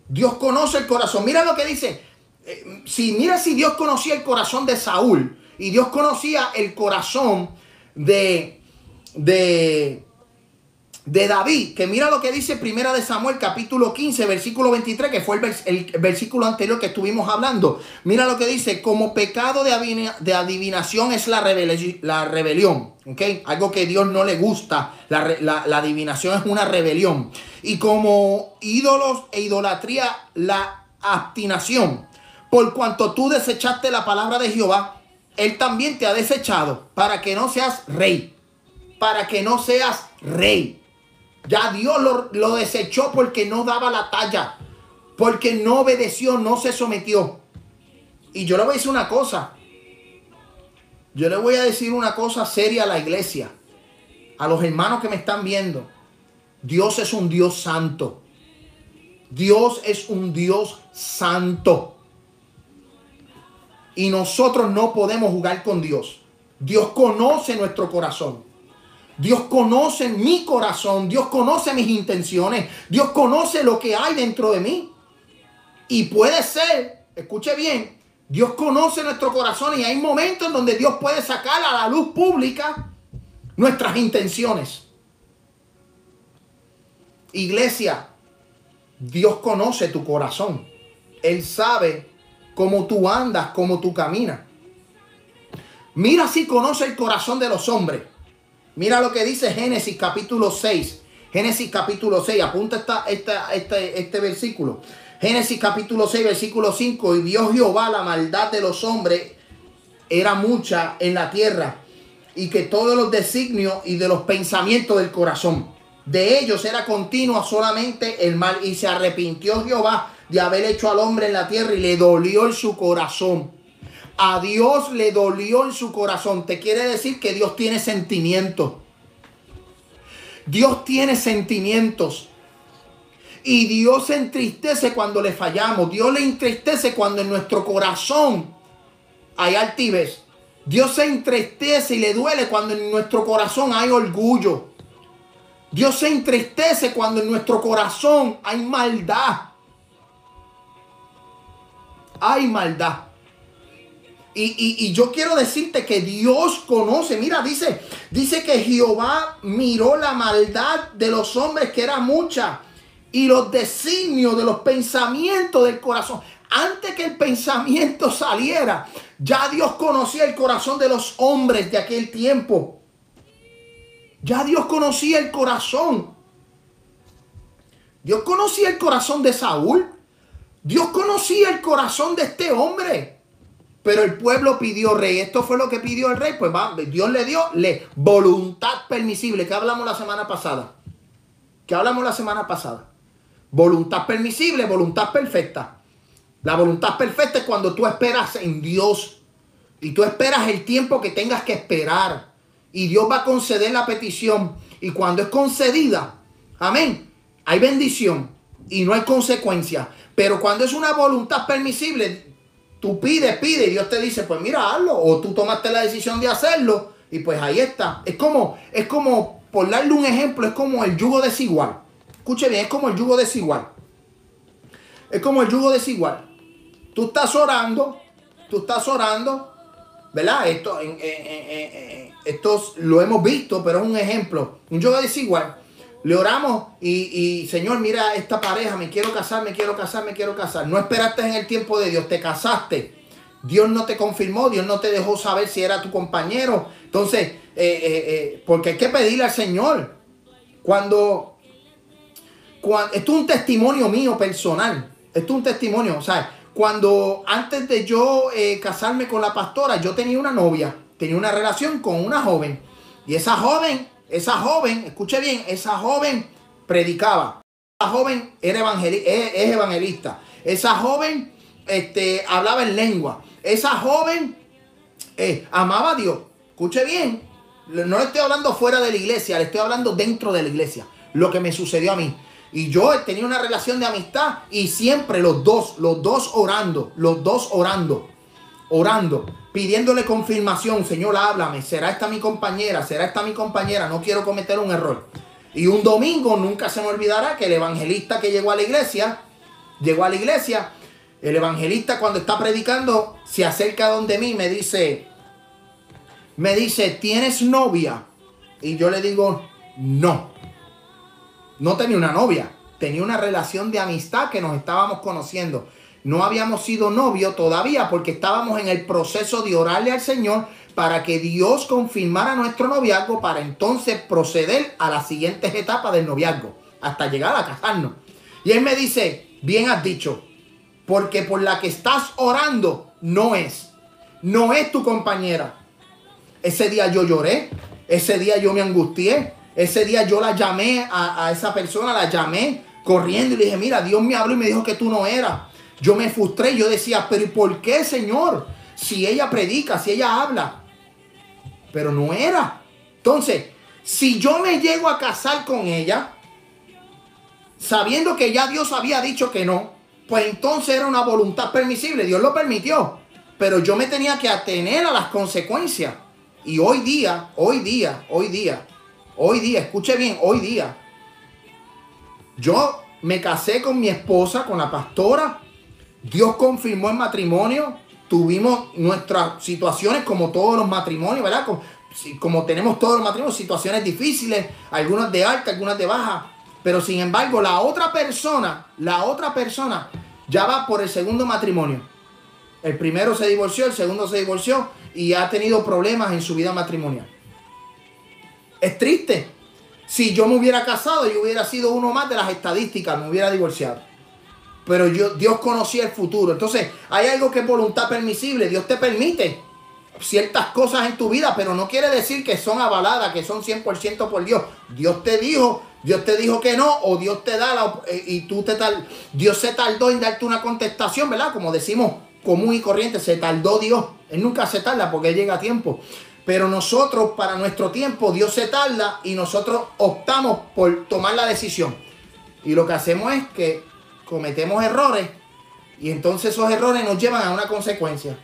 Dios conoce el corazón. Mira lo que dice. Eh, si mira si Dios conocía el corazón de Saúl y Dios conocía el corazón de, de, de David, que mira lo que dice Primera de Samuel capítulo 15, versículo 23, que fue el, versículo anterior que estuvimos hablando. Mira lo que dice, como pecado de, de adivinación es la, la rebelión, ¿ok? Algo que Dios no le gusta, la, la adivinación es una rebelión. Y como ídolos e idolatría, la abstinación. Por cuanto tú desechaste la palabra de Jehová, Él también te ha desechado para que no seas rey. Para que no seas rey. Ya Dios lo, desechó porque no daba la talla, porque no obedeció, no se sometió. Y yo le voy a decir una cosa. Yo le voy a decir una cosa seria a la iglesia, a los hermanos que me están viendo. Dios es un Dios santo. Dios es un Dios santo. Y nosotros no podemos jugar con Dios. Dios conoce nuestro corazón. Dios conoce mi corazón, Dios conoce mis intenciones, Dios conoce lo que hay dentro de mí. Y puede ser, escuche bien, Dios conoce nuestro corazón y hay momentos en donde Dios puede sacar a la luz pública nuestras intenciones. Iglesia, Dios conoce tu corazón. Él sabe cómo tú andas, cómo tú caminas. Mira si conoce el corazón de los hombres. Mira lo que dice Génesis capítulo 6. Génesis capítulo 6. Apunta esta, esta, este, este versículo. Génesis capítulo 6, versículo 5. Y vio Jehová la maldad de los hombres era mucha en la tierra. Y que todos los designios y de los pensamientos del corazón de ellos era continuo solamente el mal. Y se arrepintió Jehová de haber hecho al hombre en la tierra y le dolió en su corazón a Dios le dolió en su corazón. Te quiere decir que Dios tiene sentimientos. Dios tiene sentimientos. Y Dios se entristece cuando le fallamos. Dios le entristece cuando en nuestro corazón hay altivez. Dios se entristece y le duele cuando en nuestro corazón hay orgullo. Dios se entristece cuando en nuestro corazón hay maldad. Hay maldad. Y, yo quiero decirte que Dios conoce. Mira, dice, dice que Jehová miró la maldad de los hombres que era mucha y los designios de los pensamientos del corazón. Antes que el pensamiento saliera, ya Dios conocía el corazón de los hombres de aquel tiempo. Ya Dios conocía el corazón. Dios conocía el corazón de Saúl. Dios conocía el corazón de este hombre. Pero el pueblo pidió rey. Esto fue lo que pidió el rey. Pues Dios le dio le, voluntad permisible. ¿Qué hablamos la semana pasada? ¿Qué hablamos la semana pasada? Voluntad permisible, voluntad perfecta. La voluntad perfecta es cuando tú esperas en Dios. Y tú esperas el tiempo que tengas que esperar. Y Dios va a conceder la petición. Y cuando es concedida, amén, hay bendición y no hay consecuencia. Pero cuando es una voluntad permisible, Tú pides, pides y Dios te dice, pues mira, hazlo. O tú tomaste la decisión de hacerlo y pues ahí está. Es como, es como, por darle un ejemplo, es como el yugo desigual. Escuche bien, es como el yugo desigual. Es como el yugo desigual. Tú estás orando, tú estás orando, ¿verdad? Esto, esto lo hemos visto, pero es un ejemplo. Un yugo desigual. Le oramos y, Señor, mira esta pareja, me quiero casar, me quiero casar, me quiero casar. No esperaste en el tiempo de Dios, te casaste. Dios no te confirmó, Dios no te dejó saber si era tu compañero. Entonces, eh, eh, eh, porque hay que pedirle al Señor. Cuando, cuando, esto es un testimonio mío personal. esto es un testimonio, o sea, cuando antes de yo casarme con la pastora, yo tenía una novia, tenía una relación con una joven. Y esa joven, esa joven, escuche bien, esa joven predicaba. Esa joven era es, evangelista. Esa joven este, hablaba en lengua. Esa joven eh, amaba a Dios. Escuche bien, no le estoy hablando fuera de la iglesia, le estoy hablando dentro de la iglesia. Lo que me sucedió a mí. Y yo tenía una relación de amistad y siempre los dos, los dos orando, los dos orando, orando, pidiéndole confirmación, Señor, háblame, será esta mi compañera, será esta mi compañera, no quiero cometer un error. Y un domingo nunca se me olvidará que el evangelista que llegó a la iglesia, llegó a la iglesia, el evangelista cuando está predicando se acerca donde mí me dice, me dice, ¿tienes novia? Y yo le digo, no no tenía una novia, tenía una relación de amistad que nos estábamos conociendo. No habíamos sido novios todavía porque estábamos en el proceso de orarle al Señor para que Dios confirmara nuestro noviazgo para entonces proceder a las siguientes etapas del noviazgo, hasta llegar a casarnos. Y él me dice, bien has dicho, porque por la que estás orando no es, no es tu compañera. Ese día yo lloré, ese día yo me angustié, ese día yo la llamé a, esa persona, la llamé corriendo y le dije, mira, Dios me habló y me dijo que tú no eras. Yo me frustré, yo decía, pero ¿y por qué, Señor? Si ella predica, si ella habla. Pero no era. Entonces, si yo me llego a casar con ella, sabiendo que ya Dios había dicho que no, pues entonces era una voluntad permisible. Dios lo permitió. Pero yo me tenía que atener a las consecuencias. Y hoy día, hoy día, hoy día, Hoy día, escuche bien, hoy día. Yo me casé con mi esposa, con la pastora. Dios confirmó el matrimonio. Tuvimos nuestras situaciones como todos los matrimonios, ¿verdad? Como, tenemos todos los matrimonios, situaciones difíciles, algunas de alta, algunas de baja. Pero sin embargo, la otra persona, la otra persona ya va por el segundo matrimonio. El primero se divorció, el segundo se divorció y ha tenido problemas en su vida matrimonial. Es triste. Si yo me hubiera casado, yo hubiera sido uno más de las estadísticas, me hubiera divorciado. Pero yo, Dios conocía el futuro. Entonces, hay algo que es voluntad permisible. Dios te permite ciertas cosas en tu vida, pero no quiere decir que son avaladas, que son 100% por Dios. Dios te dijo, Dios te dijo que no, o Dios te da la, eh, y tú te tal, Dios se tardó en darte una contestación, ¿verdad? Como decimos común y corriente, se tardó Dios. Él nunca se tarda porque Él llega a tiempo. Pero nosotros, para nuestro tiempo, Dios se tarda y nosotros optamos por tomar la decisión. Y lo que hacemos es que cometemos errores y entonces esos errores nos llevan a una consecuencia.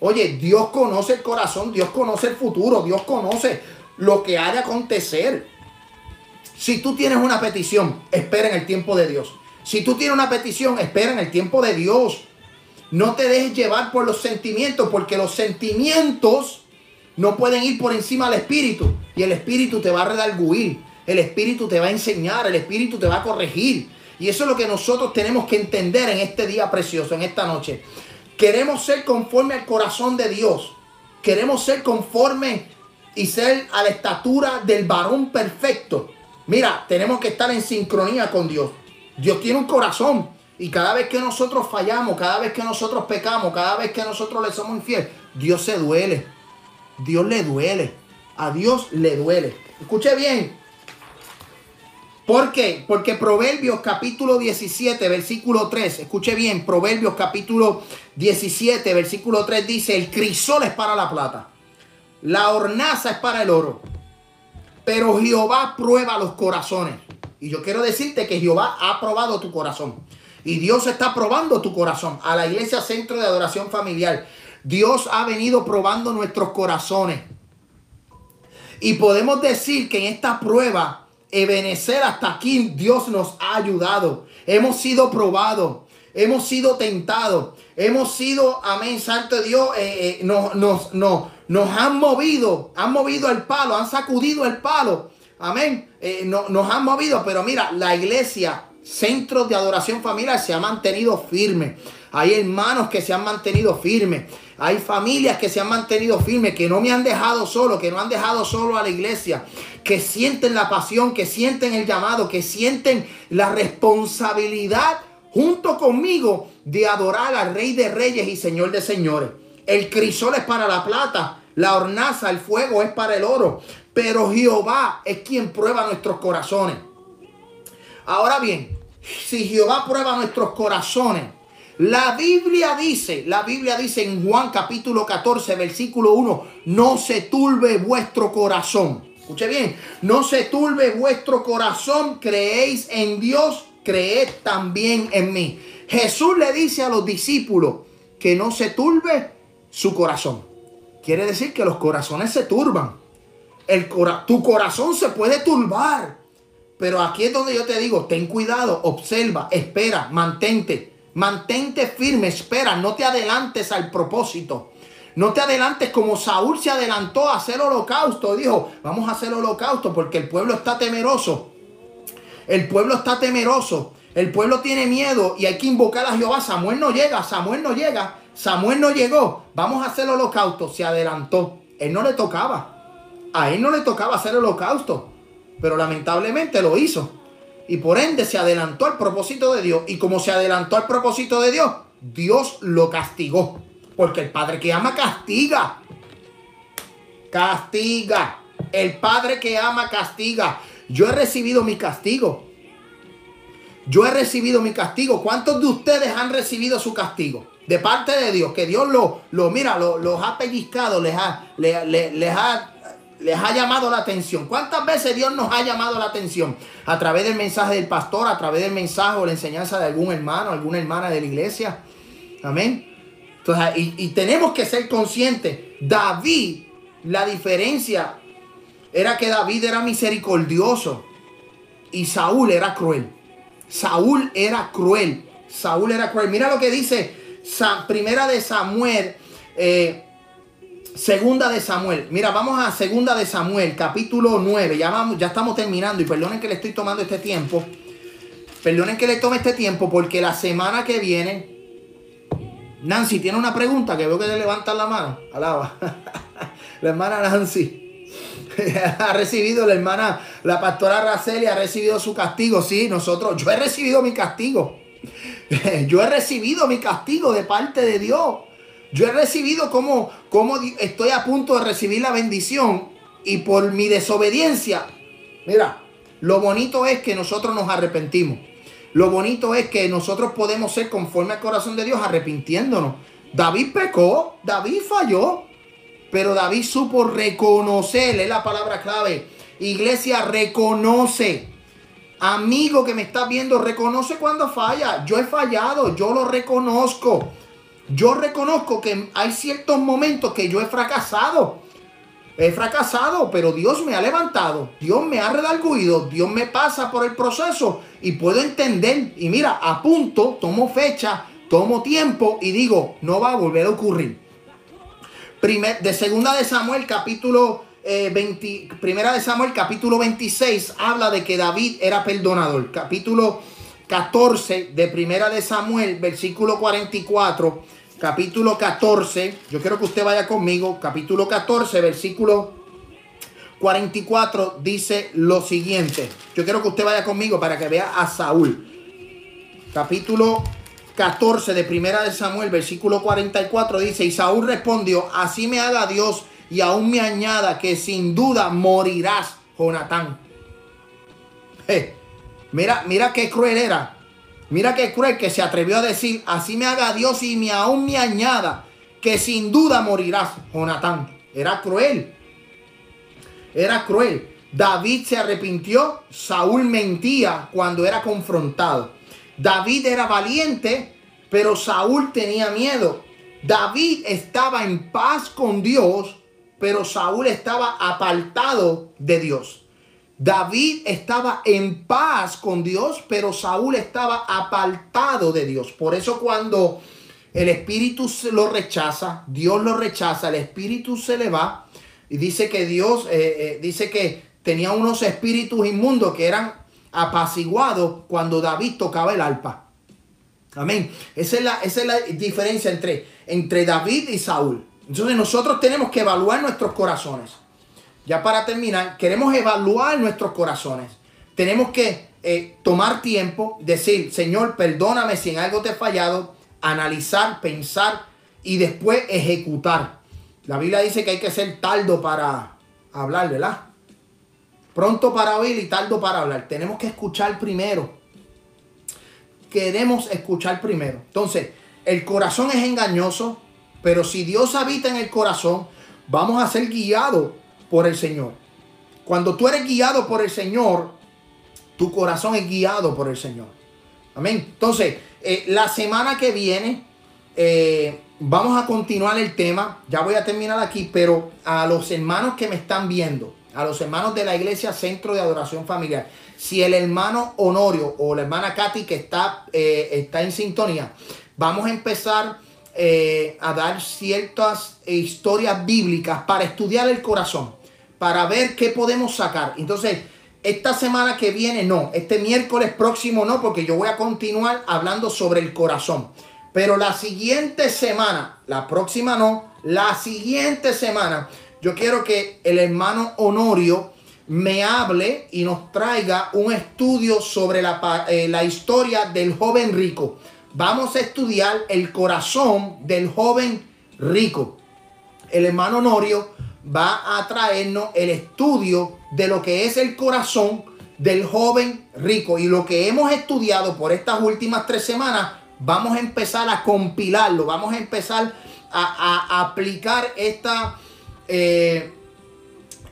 Oye, Dios conoce el corazón, Dios conoce el futuro, Dios conoce lo que ha de acontecer. Si tú tienes una petición, espera en el tiempo de Dios. Si tú tienes una petición, espera en el tiempo de Dios. No te dejes llevar por los sentimientos, porque los sentimientos no pueden ir por encima del Espíritu. Y el Espíritu te va a redarguir. El Espíritu te va a enseñar. El Espíritu te va a corregir. Y eso es lo que nosotros tenemos que entender en este día precioso, en esta noche. Queremos ser conforme al corazón de Dios. Queremos ser conforme y ser a la estatura del varón perfecto. Mira, tenemos que estar en sincronía con Dios. Dios tiene un corazón. Y cada vez que nosotros fallamos, cada vez que nosotros pecamos, cada vez que nosotros le somos infieles, Dios se duele. Dios le duele. A Dios le duele. Escuche bien. ¿Por qué? Porque Proverbios capítulo 17, versículo 3, escuche bien, Proverbios capítulo 17, versículo 3 dice, el crisol es para la plata, la hornaza es para el oro, pero Jehová prueba los corazones. Y yo quiero decirte que Jehová ha probado tu corazón. Y Dios está probando tu corazón. A la iglesia Centro de Adoración Familiar. Dios ha venido probando nuestros corazones. Y podemos decir que en esta prueba, Ebenecer hasta aquí, Dios nos ha ayudado. Hemos sido probados, hemos sido tentados, hemos sido, amén, santo Dios, eh, eh, nos, nos, nos, han movido, han movido el palo, han sacudido el palo. Amén. Eh, nos han movido, pero mira, la iglesia, centro de adoración familiar, se ha mantenido firme. Hay hermanos que se han mantenido firmes. Hay familias que se han mantenido firmes, que no me han dejado solo, que no han dejado solo a la iglesia, que sienten la pasión, que sienten el llamado, que sienten la responsabilidad junto conmigo de adorar al Rey de Reyes y Señor de Señores. El crisol es para la plata, la hornaza, el fuego es para el oro, pero Jehová es quien prueba nuestros corazones. Ahora bien, si Jehová prueba nuestros corazones, la Biblia dice, la Biblia dice en Juan capítulo 14, versículo 1, no se turbe vuestro corazón. Escuche bien, no se turbe vuestro corazón, creéis en Dios, creed también en mí. Jesús le dice a los discípulos que no se turbe su corazón. Quiere decir que los corazones se turban. El tu corazón se puede turbar. Pero aquí es donde yo te digo, ten cuidado, observa, espera, mantente. Mantente firme, espera, no te adelantes al propósito. No te adelantes como Saúl se adelantó a hacer holocausto. Dijo, vamos a hacer holocausto porque el pueblo está temeroso. El pueblo está temeroso. El pueblo tiene miedo y hay que invocar a Jehová. Samuel no llega, Samuel no llega. Samuel no llegó. Vamos a hacer holocausto. Se adelantó. Él no le tocaba. A él no le tocaba hacer holocausto. Pero lamentablemente lo hizo y por ende se adelantó al propósito de Dios. Y como se adelantó al propósito de Dios, Dios lo castigó. Porque el Padre que ama castiga. Castiga. El Padre que ama castiga. Yo he recibido mi castigo. Yo he recibido mi castigo. ¿Cuántos de ustedes han recibido su castigo? De parte de Dios. Que Dios lo, lo mira, los ha pellizcado, les ha, les ha les ha llamado la atención. ¿Cuántas veces Dios nos ha llamado la atención? A través del mensaje del pastor, a través del mensaje o la enseñanza de algún hermano, alguna hermana de la iglesia. Amén. Entonces, y, tenemos que ser conscientes. David, la diferencia era que David era misericordioso y Saúl era cruel. Saúl era cruel. Saúl era cruel. Mira lo que dice Primera de Samuel. Eh, Segunda de Samuel. Mira, vamos a Segunda de Samuel, capítulo 9. Ya, vamos, ya estamos terminando y perdonen que le estoy tomando este tiempo. Perdonen que le tome este tiempo porque la semana que viene... Nancy tiene una pregunta que veo que le levantan la mano. Alaba. la hermana Nancy. ha recibido la hermana, la pastora Raceli ha recibido su castigo. Sí, nosotros, yo he recibido mi castigo. yo he recibido mi castigo de parte de Dios. Yo he recibido como, como estoy a punto de recibir la bendición y por mi desobediencia, mira, lo bonito es que nosotros nos arrepentimos. Lo bonito es que nosotros podemos ser conforme al corazón de Dios arrepintiéndonos. David pecó, David falló, pero David supo reconocer, es la palabra clave. Iglesia, reconoce. Amigo que me está viendo, reconoce cuando falla. Yo he fallado, yo lo reconozco. Yo reconozco que hay ciertos momentos que yo he fracasado. He fracasado, pero Dios me ha levantado. Dios me ha redarguido. Dios me pasa por el proceso y puedo entender. Y mira, apunto, tomo fecha, tomo tiempo y digo, no va a volver a ocurrir. Primer, de segunda de Samuel, capítulo 20, eh, primera de Samuel, capítulo 26, habla de que David era perdonador. Capítulo 14 de primera de Samuel, versículo 44 capítulo 14, yo quiero que usted vaya conmigo, capítulo 14, versículo 44 dice lo siguiente. Yo quiero que usted vaya conmigo para que vea a Saúl. Capítulo 14 de Primera de Samuel, versículo 44 dice, y Saúl respondió, así me haga Dios y aún me añada que sin duda morirás, Jonatán. mira, mira qué cruel era. Mira qué cruel que se atrevió a decir, así me haga Dios y me aún me añada, que sin duda morirás, Jonatán. Era cruel. Era cruel. David se arrepintió, Saúl mentía cuando era confrontado. David era valiente, pero Saúl tenía miedo. David estaba en paz con Dios, pero Saúl estaba apartado de Dios. David estaba en paz con Dios, pero Saúl estaba apartado de Dios. Por eso cuando el espíritu lo rechaza, Dios lo rechaza, el espíritu se le va y dice que Dios, eh, eh, dice que tenía unos espíritus inmundos que eran apaciguados cuando David tocaba el arpa. Amén. Esa es la, esa es la diferencia entre, entre David y Saúl. Entonces nosotros tenemos que evaluar nuestros corazones ya para terminar, queremos evaluar nuestros corazones. Tenemos que eh, tomar tiempo, decir, Señor, perdóname si en algo te he fallado, analizar, pensar y después ejecutar. La Biblia dice que hay que ser tardo para hablar, ¿verdad? Pronto para oír y tardo para hablar. Tenemos que escuchar primero. Queremos escuchar primero. Entonces, el corazón es engañoso, pero si Dios habita en el corazón, vamos a ser guiados por el Señor. Cuando tú eres guiado por el Señor, tu corazón es guiado por el Señor. Amén. Entonces, eh, la semana que viene eh, vamos a continuar el tema. Ya voy a terminar aquí, pero a los hermanos que me están viendo, a los hermanos de la iglesia Centro de Adoración Familiar, si el hermano Honorio o la hermana Katy que está, eh, está en sintonía, vamos a empezar a dar ciertas historias bíblicas para estudiar el corazón, para ver qué podemos sacar. Entonces, esta semana que viene no, este miércoles próximo no, porque yo voy a continuar hablando sobre el corazón. Pero la siguiente semana, la próxima no, la siguiente semana, yo quiero que el hermano Honorio me hable y nos traiga un estudio sobre la, eh, la historia del joven rico. Vamos a estudiar el corazón del joven rico. El hermano Honorio va a traernos el estudio de lo que es el corazón del joven rico. Y lo que hemos estudiado por estas últimas tres semanas, vamos a empezar a compilarlo, vamos a empezar a, aplicar esta... Eh,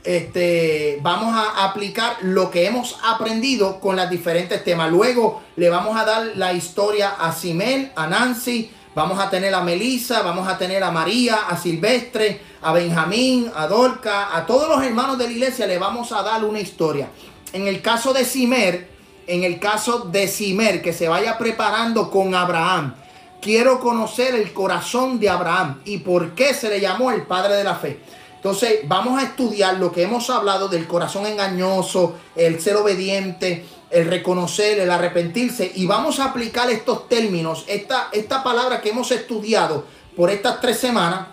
este, vamos a aplicar lo que hemos aprendido con los diferentes temas. Luego le vamos a dar la historia a Simel, a Nancy, vamos a tener a Melissa, vamos a tener a María, a Silvestre, a Benjamín, a Dorca, a todos los hermanos de la iglesia le vamos a dar una historia. En el caso de Simer, en el caso de Simer, que se vaya preparando con Abraham. Quiero conocer el corazón de Abraham y por qué se le llamó el padre de la fe. Entonces vamos a estudiar lo que hemos hablado del corazón engañoso, el ser obediente, el reconocer, el arrepentirse y vamos a aplicar estos términos, esta, esta palabra que hemos estudiado por estas tres semanas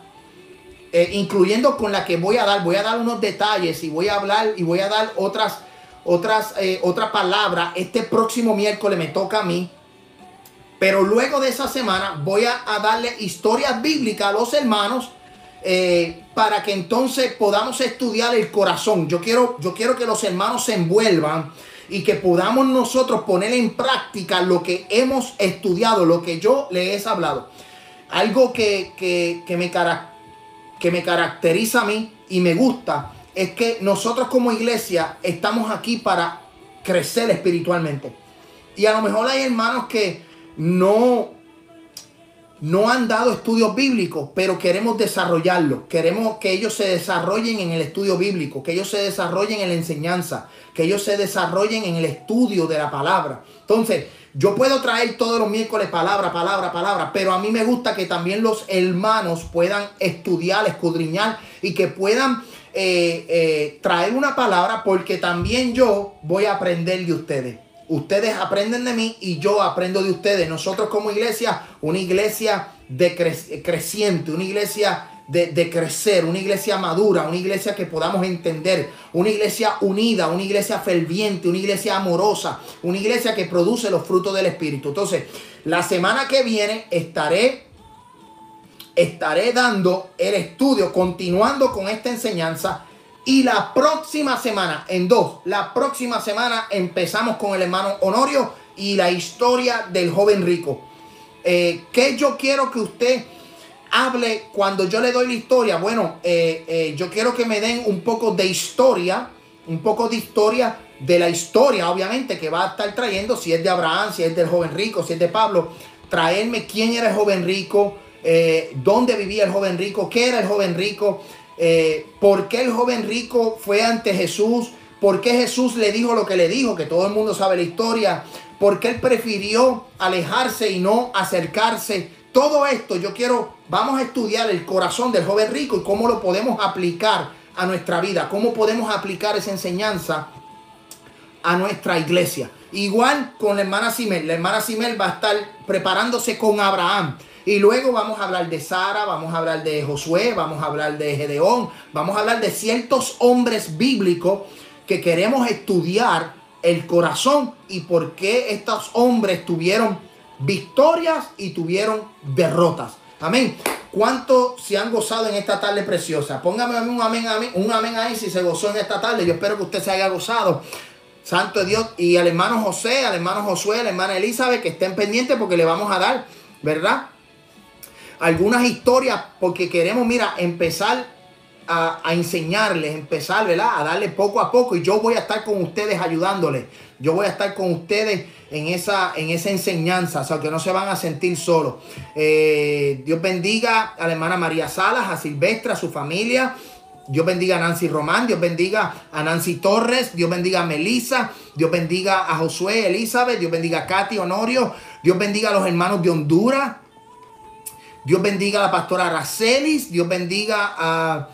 eh, incluyendo con la que voy a dar, voy a dar unos detalles y voy a hablar y voy a dar otras, otras, eh, otra palabra. Este próximo miércoles me toca a mí. Pero luego de esa semana voy a, darle historias bíblicas a los hermanos eh, para que entonces podamos estudiar el corazón. Yo quiero, yo quiero que los hermanos se envuelvan y que podamos nosotros poner en práctica lo que hemos estudiado, lo que yo les he hablado. Algo que, que, que me que me caracteriza a mí y me gusta es que nosotros como iglesia estamos aquí para crecer espiritualmente. Y a lo mejor hay hermanos que no, no han dado estudios bíblicos, pero queremos desarrollarlo. Queremos que ellos se desarrollen en el estudio bíblico, que ellos se desarrollen en la enseñanza, que ellos se desarrollen en el estudio de la palabra. Entonces, yo puedo traer todos los miércoles palabra, palabra, palabra, pero a mí me gusta que también los hermanos puedan estudiar, escudriñar y que puedan eh, eh, traer una palabra porque también yo voy a aprender de ustedes. Ustedes aprenden de mí y yo aprendo de ustedes. Nosotros como iglesia, una iglesia de creciente, una iglesia de, crecer, una iglesia madura, una iglesia que podamos entender, una iglesia unida, una iglesia ferviente, una iglesia amorosa, una iglesia que produce los frutos del Espíritu. Entonces, la semana que viene estaré, estaré dando el estudio, continuando con esta enseñanza. Y la próxima semana, en dos, la próxima semana empezamos con el hermano Honorio y la historia del joven rico. Eh, que yo quiero que usted hable cuando yo le doy la historia. Bueno, eh, eh, yo quiero que me den un poco de historia, un poco de historia de la historia, obviamente, que va a estar trayendo, si es de Abraham, si es del joven rico, si es de Pablo, traerme quién era el joven rico, eh, dónde vivía el joven rico, qué era el joven rico, por qué el joven rico fue ante Jesús, por qué Jesús le dijo lo que le dijo, que todo el mundo sabe la historia, por qué él prefirió alejarse y no acercarse todo esto yo quiero, vamos a estudiar el corazón del joven rico y cómo lo podemos aplicar a nuestra vida, cómo podemos aplicar esa enseñanza a nuestra iglesia. Igual con la hermana Simel, la hermana Simel va a estar preparándose con Abraham. Y luego vamos a hablar de Sara, vamos a hablar de Josué, vamos a hablar de Gedeón, vamos a hablar de ciertos hombres bíblicos que queremos estudiar el corazón y por qué estos hombres tuvieron victorias y tuvieron derrotas. Amén. ¿Cuánto se han gozado en esta tarde preciosa? Póngame un amén, amén, un amén ahí si se gozó en esta tarde. Yo espero que usted se haya gozado. Santo Dios. Y al hermano José, al hermano Josué, a la hermana Elizabeth, que estén pendientes porque le vamos a dar, ¿verdad? Algunas historias porque queremos, mira, empezar a, enseñarles, empezar, ¿verdad? A darle poco a poco y yo voy a estar con ustedes ayudándoles. Yo voy a estar con ustedes en esa, en esa enseñanza, o sea, que no se van a sentir solos. Eh, Dios bendiga a la hermana María Salas, a Silvestre, a su familia. Dios bendiga a Nancy Román, Dios bendiga a Nancy Torres, Dios bendiga a Melissa, Dios bendiga a Josué Elizabeth, Dios bendiga a Katy Honorio, Dios bendiga a los hermanos de Honduras, Dios bendiga a la pastora Aracelis, Dios bendiga a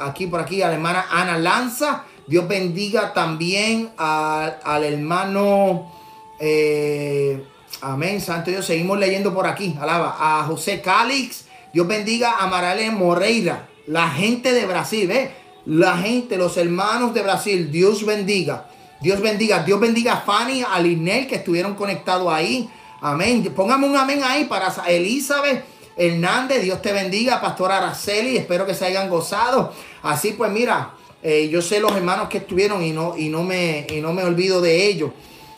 aquí por aquí a la hermana Ana Lanza. Dios bendiga también al hermano, eh, amén, Santo Dios. Seguimos leyendo por aquí, alaba, a José Calix. Dios bendiga a Marale Moreira, la gente de Brasil, ¿ve? La gente, los hermanos de Brasil, Dios bendiga. Dios bendiga, Dios bendiga a Fanny, a Linel que estuvieron conectados ahí. Amén. Póngame un amén ahí para Elizabeth. Hernández, Dios te bendiga, Pastor Araceli, espero que se hayan gozado. Así pues, mira, eh, yo sé los hermanos que estuvieron y no, y, no me, y no me olvido de ellos.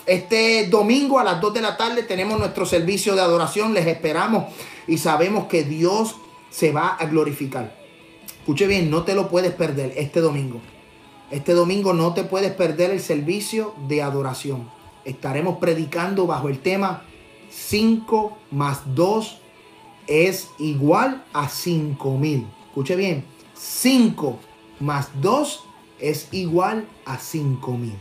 Este domingo a las 2 de la tarde tenemos nuestro servicio de adoración, les esperamos y sabemos que Dios se va a glorificar. Escuche bien, no te lo puedes perder este domingo. Este domingo no te puedes perder el servicio de adoración. Estaremos predicando bajo el tema 5 más 2 es igual a 5 mil. Escuche bien, 5 más 2 es igual a 5 mil.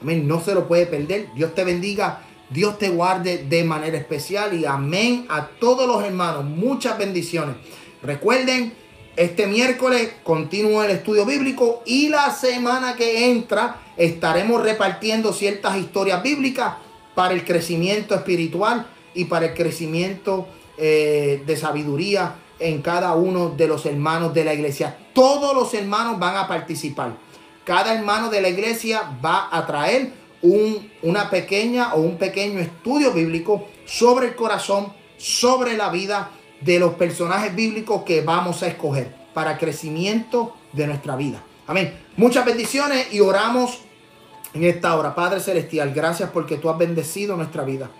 Amén, no se lo puede perder. Dios te bendiga, Dios te guarde de manera especial y amén a todos los hermanos. Muchas bendiciones. Recuerden, este miércoles continúa el estudio bíblico y la semana que entra estaremos repartiendo ciertas historias bíblicas para el crecimiento espiritual y para el crecimiento eh, de sabiduría en cada uno de los hermanos de la iglesia. Todos los hermanos van a participar. Cada hermano de la iglesia va a traer un, una pequeña o un pequeño estudio bíblico sobre el corazón, sobre la vida de los personajes bíblicos que vamos a escoger para crecimiento de nuestra vida. Amén. Muchas bendiciones y oramos en esta hora. Padre Celestial, gracias porque tú has bendecido nuestra vida.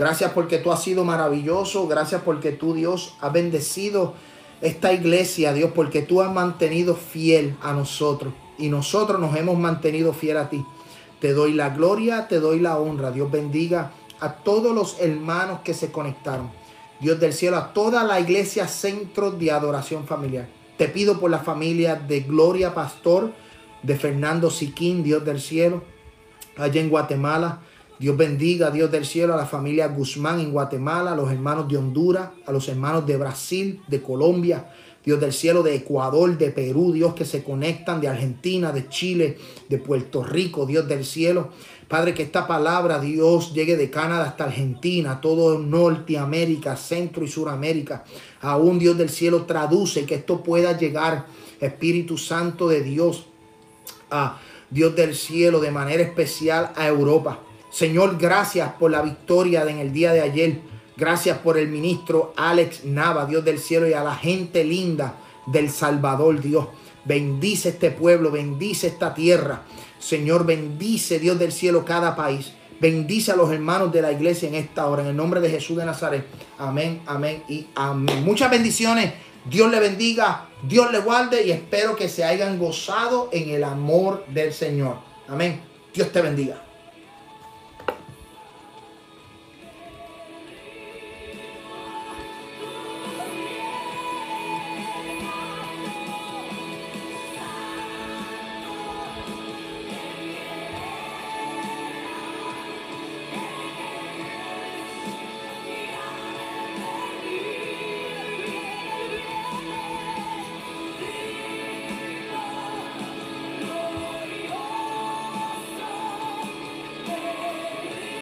Gracias porque tú has sido maravilloso. Gracias porque tú, Dios, has bendecido esta iglesia, Dios, porque tú has mantenido fiel a nosotros y nosotros nos hemos mantenido fiel a ti. Te doy la gloria, te doy la honra. Dios bendiga a todos los hermanos que se conectaron. Dios del cielo, a toda la iglesia centro de adoración familiar. Te pido por la familia de Gloria Pastor, de Fernando Siquín, Dios del cielo, allá en Guatemala. Dios bendiga, Dios del cielo, a la familia Guzmán en Guatemala, a los hermanos de Honduras, a los hermanos de Brasil, de Colombia, Dios del cielo, de Ecuador, de Perú, Dios que se conectan, de Argentina, de Chile, de Puerto Rico, Dios del cielo. Padre, que esta palabra, Dios, llegue de Canadá hasta Argentina, todo Norteamérica, Centro y Suramérica. Aún Dios del cielo traduce que esto pueda llegar, Espíritu Santo de Dios, a Dios del cielo, de manera especial a Europa. Señor, gracias por la victoria en el día de ayer. Gracias por el ministro Alex Nava, Dios del cielo, y a la gente linda del Salvador, Dios. Bendice este pueblo, bendice esta tierra. Señor, bendice, Dios del cielo, cada país. Bendice a los hermanos de la iglesia en esta hora, en el nombre de Jesús de Nazaret. Amén, amén y amén. Muchas bendiciones. Dios le bendiga, Dios le guarde y espero que se hayan gozado en el amor del Señor. Amén. Dios te bendiga.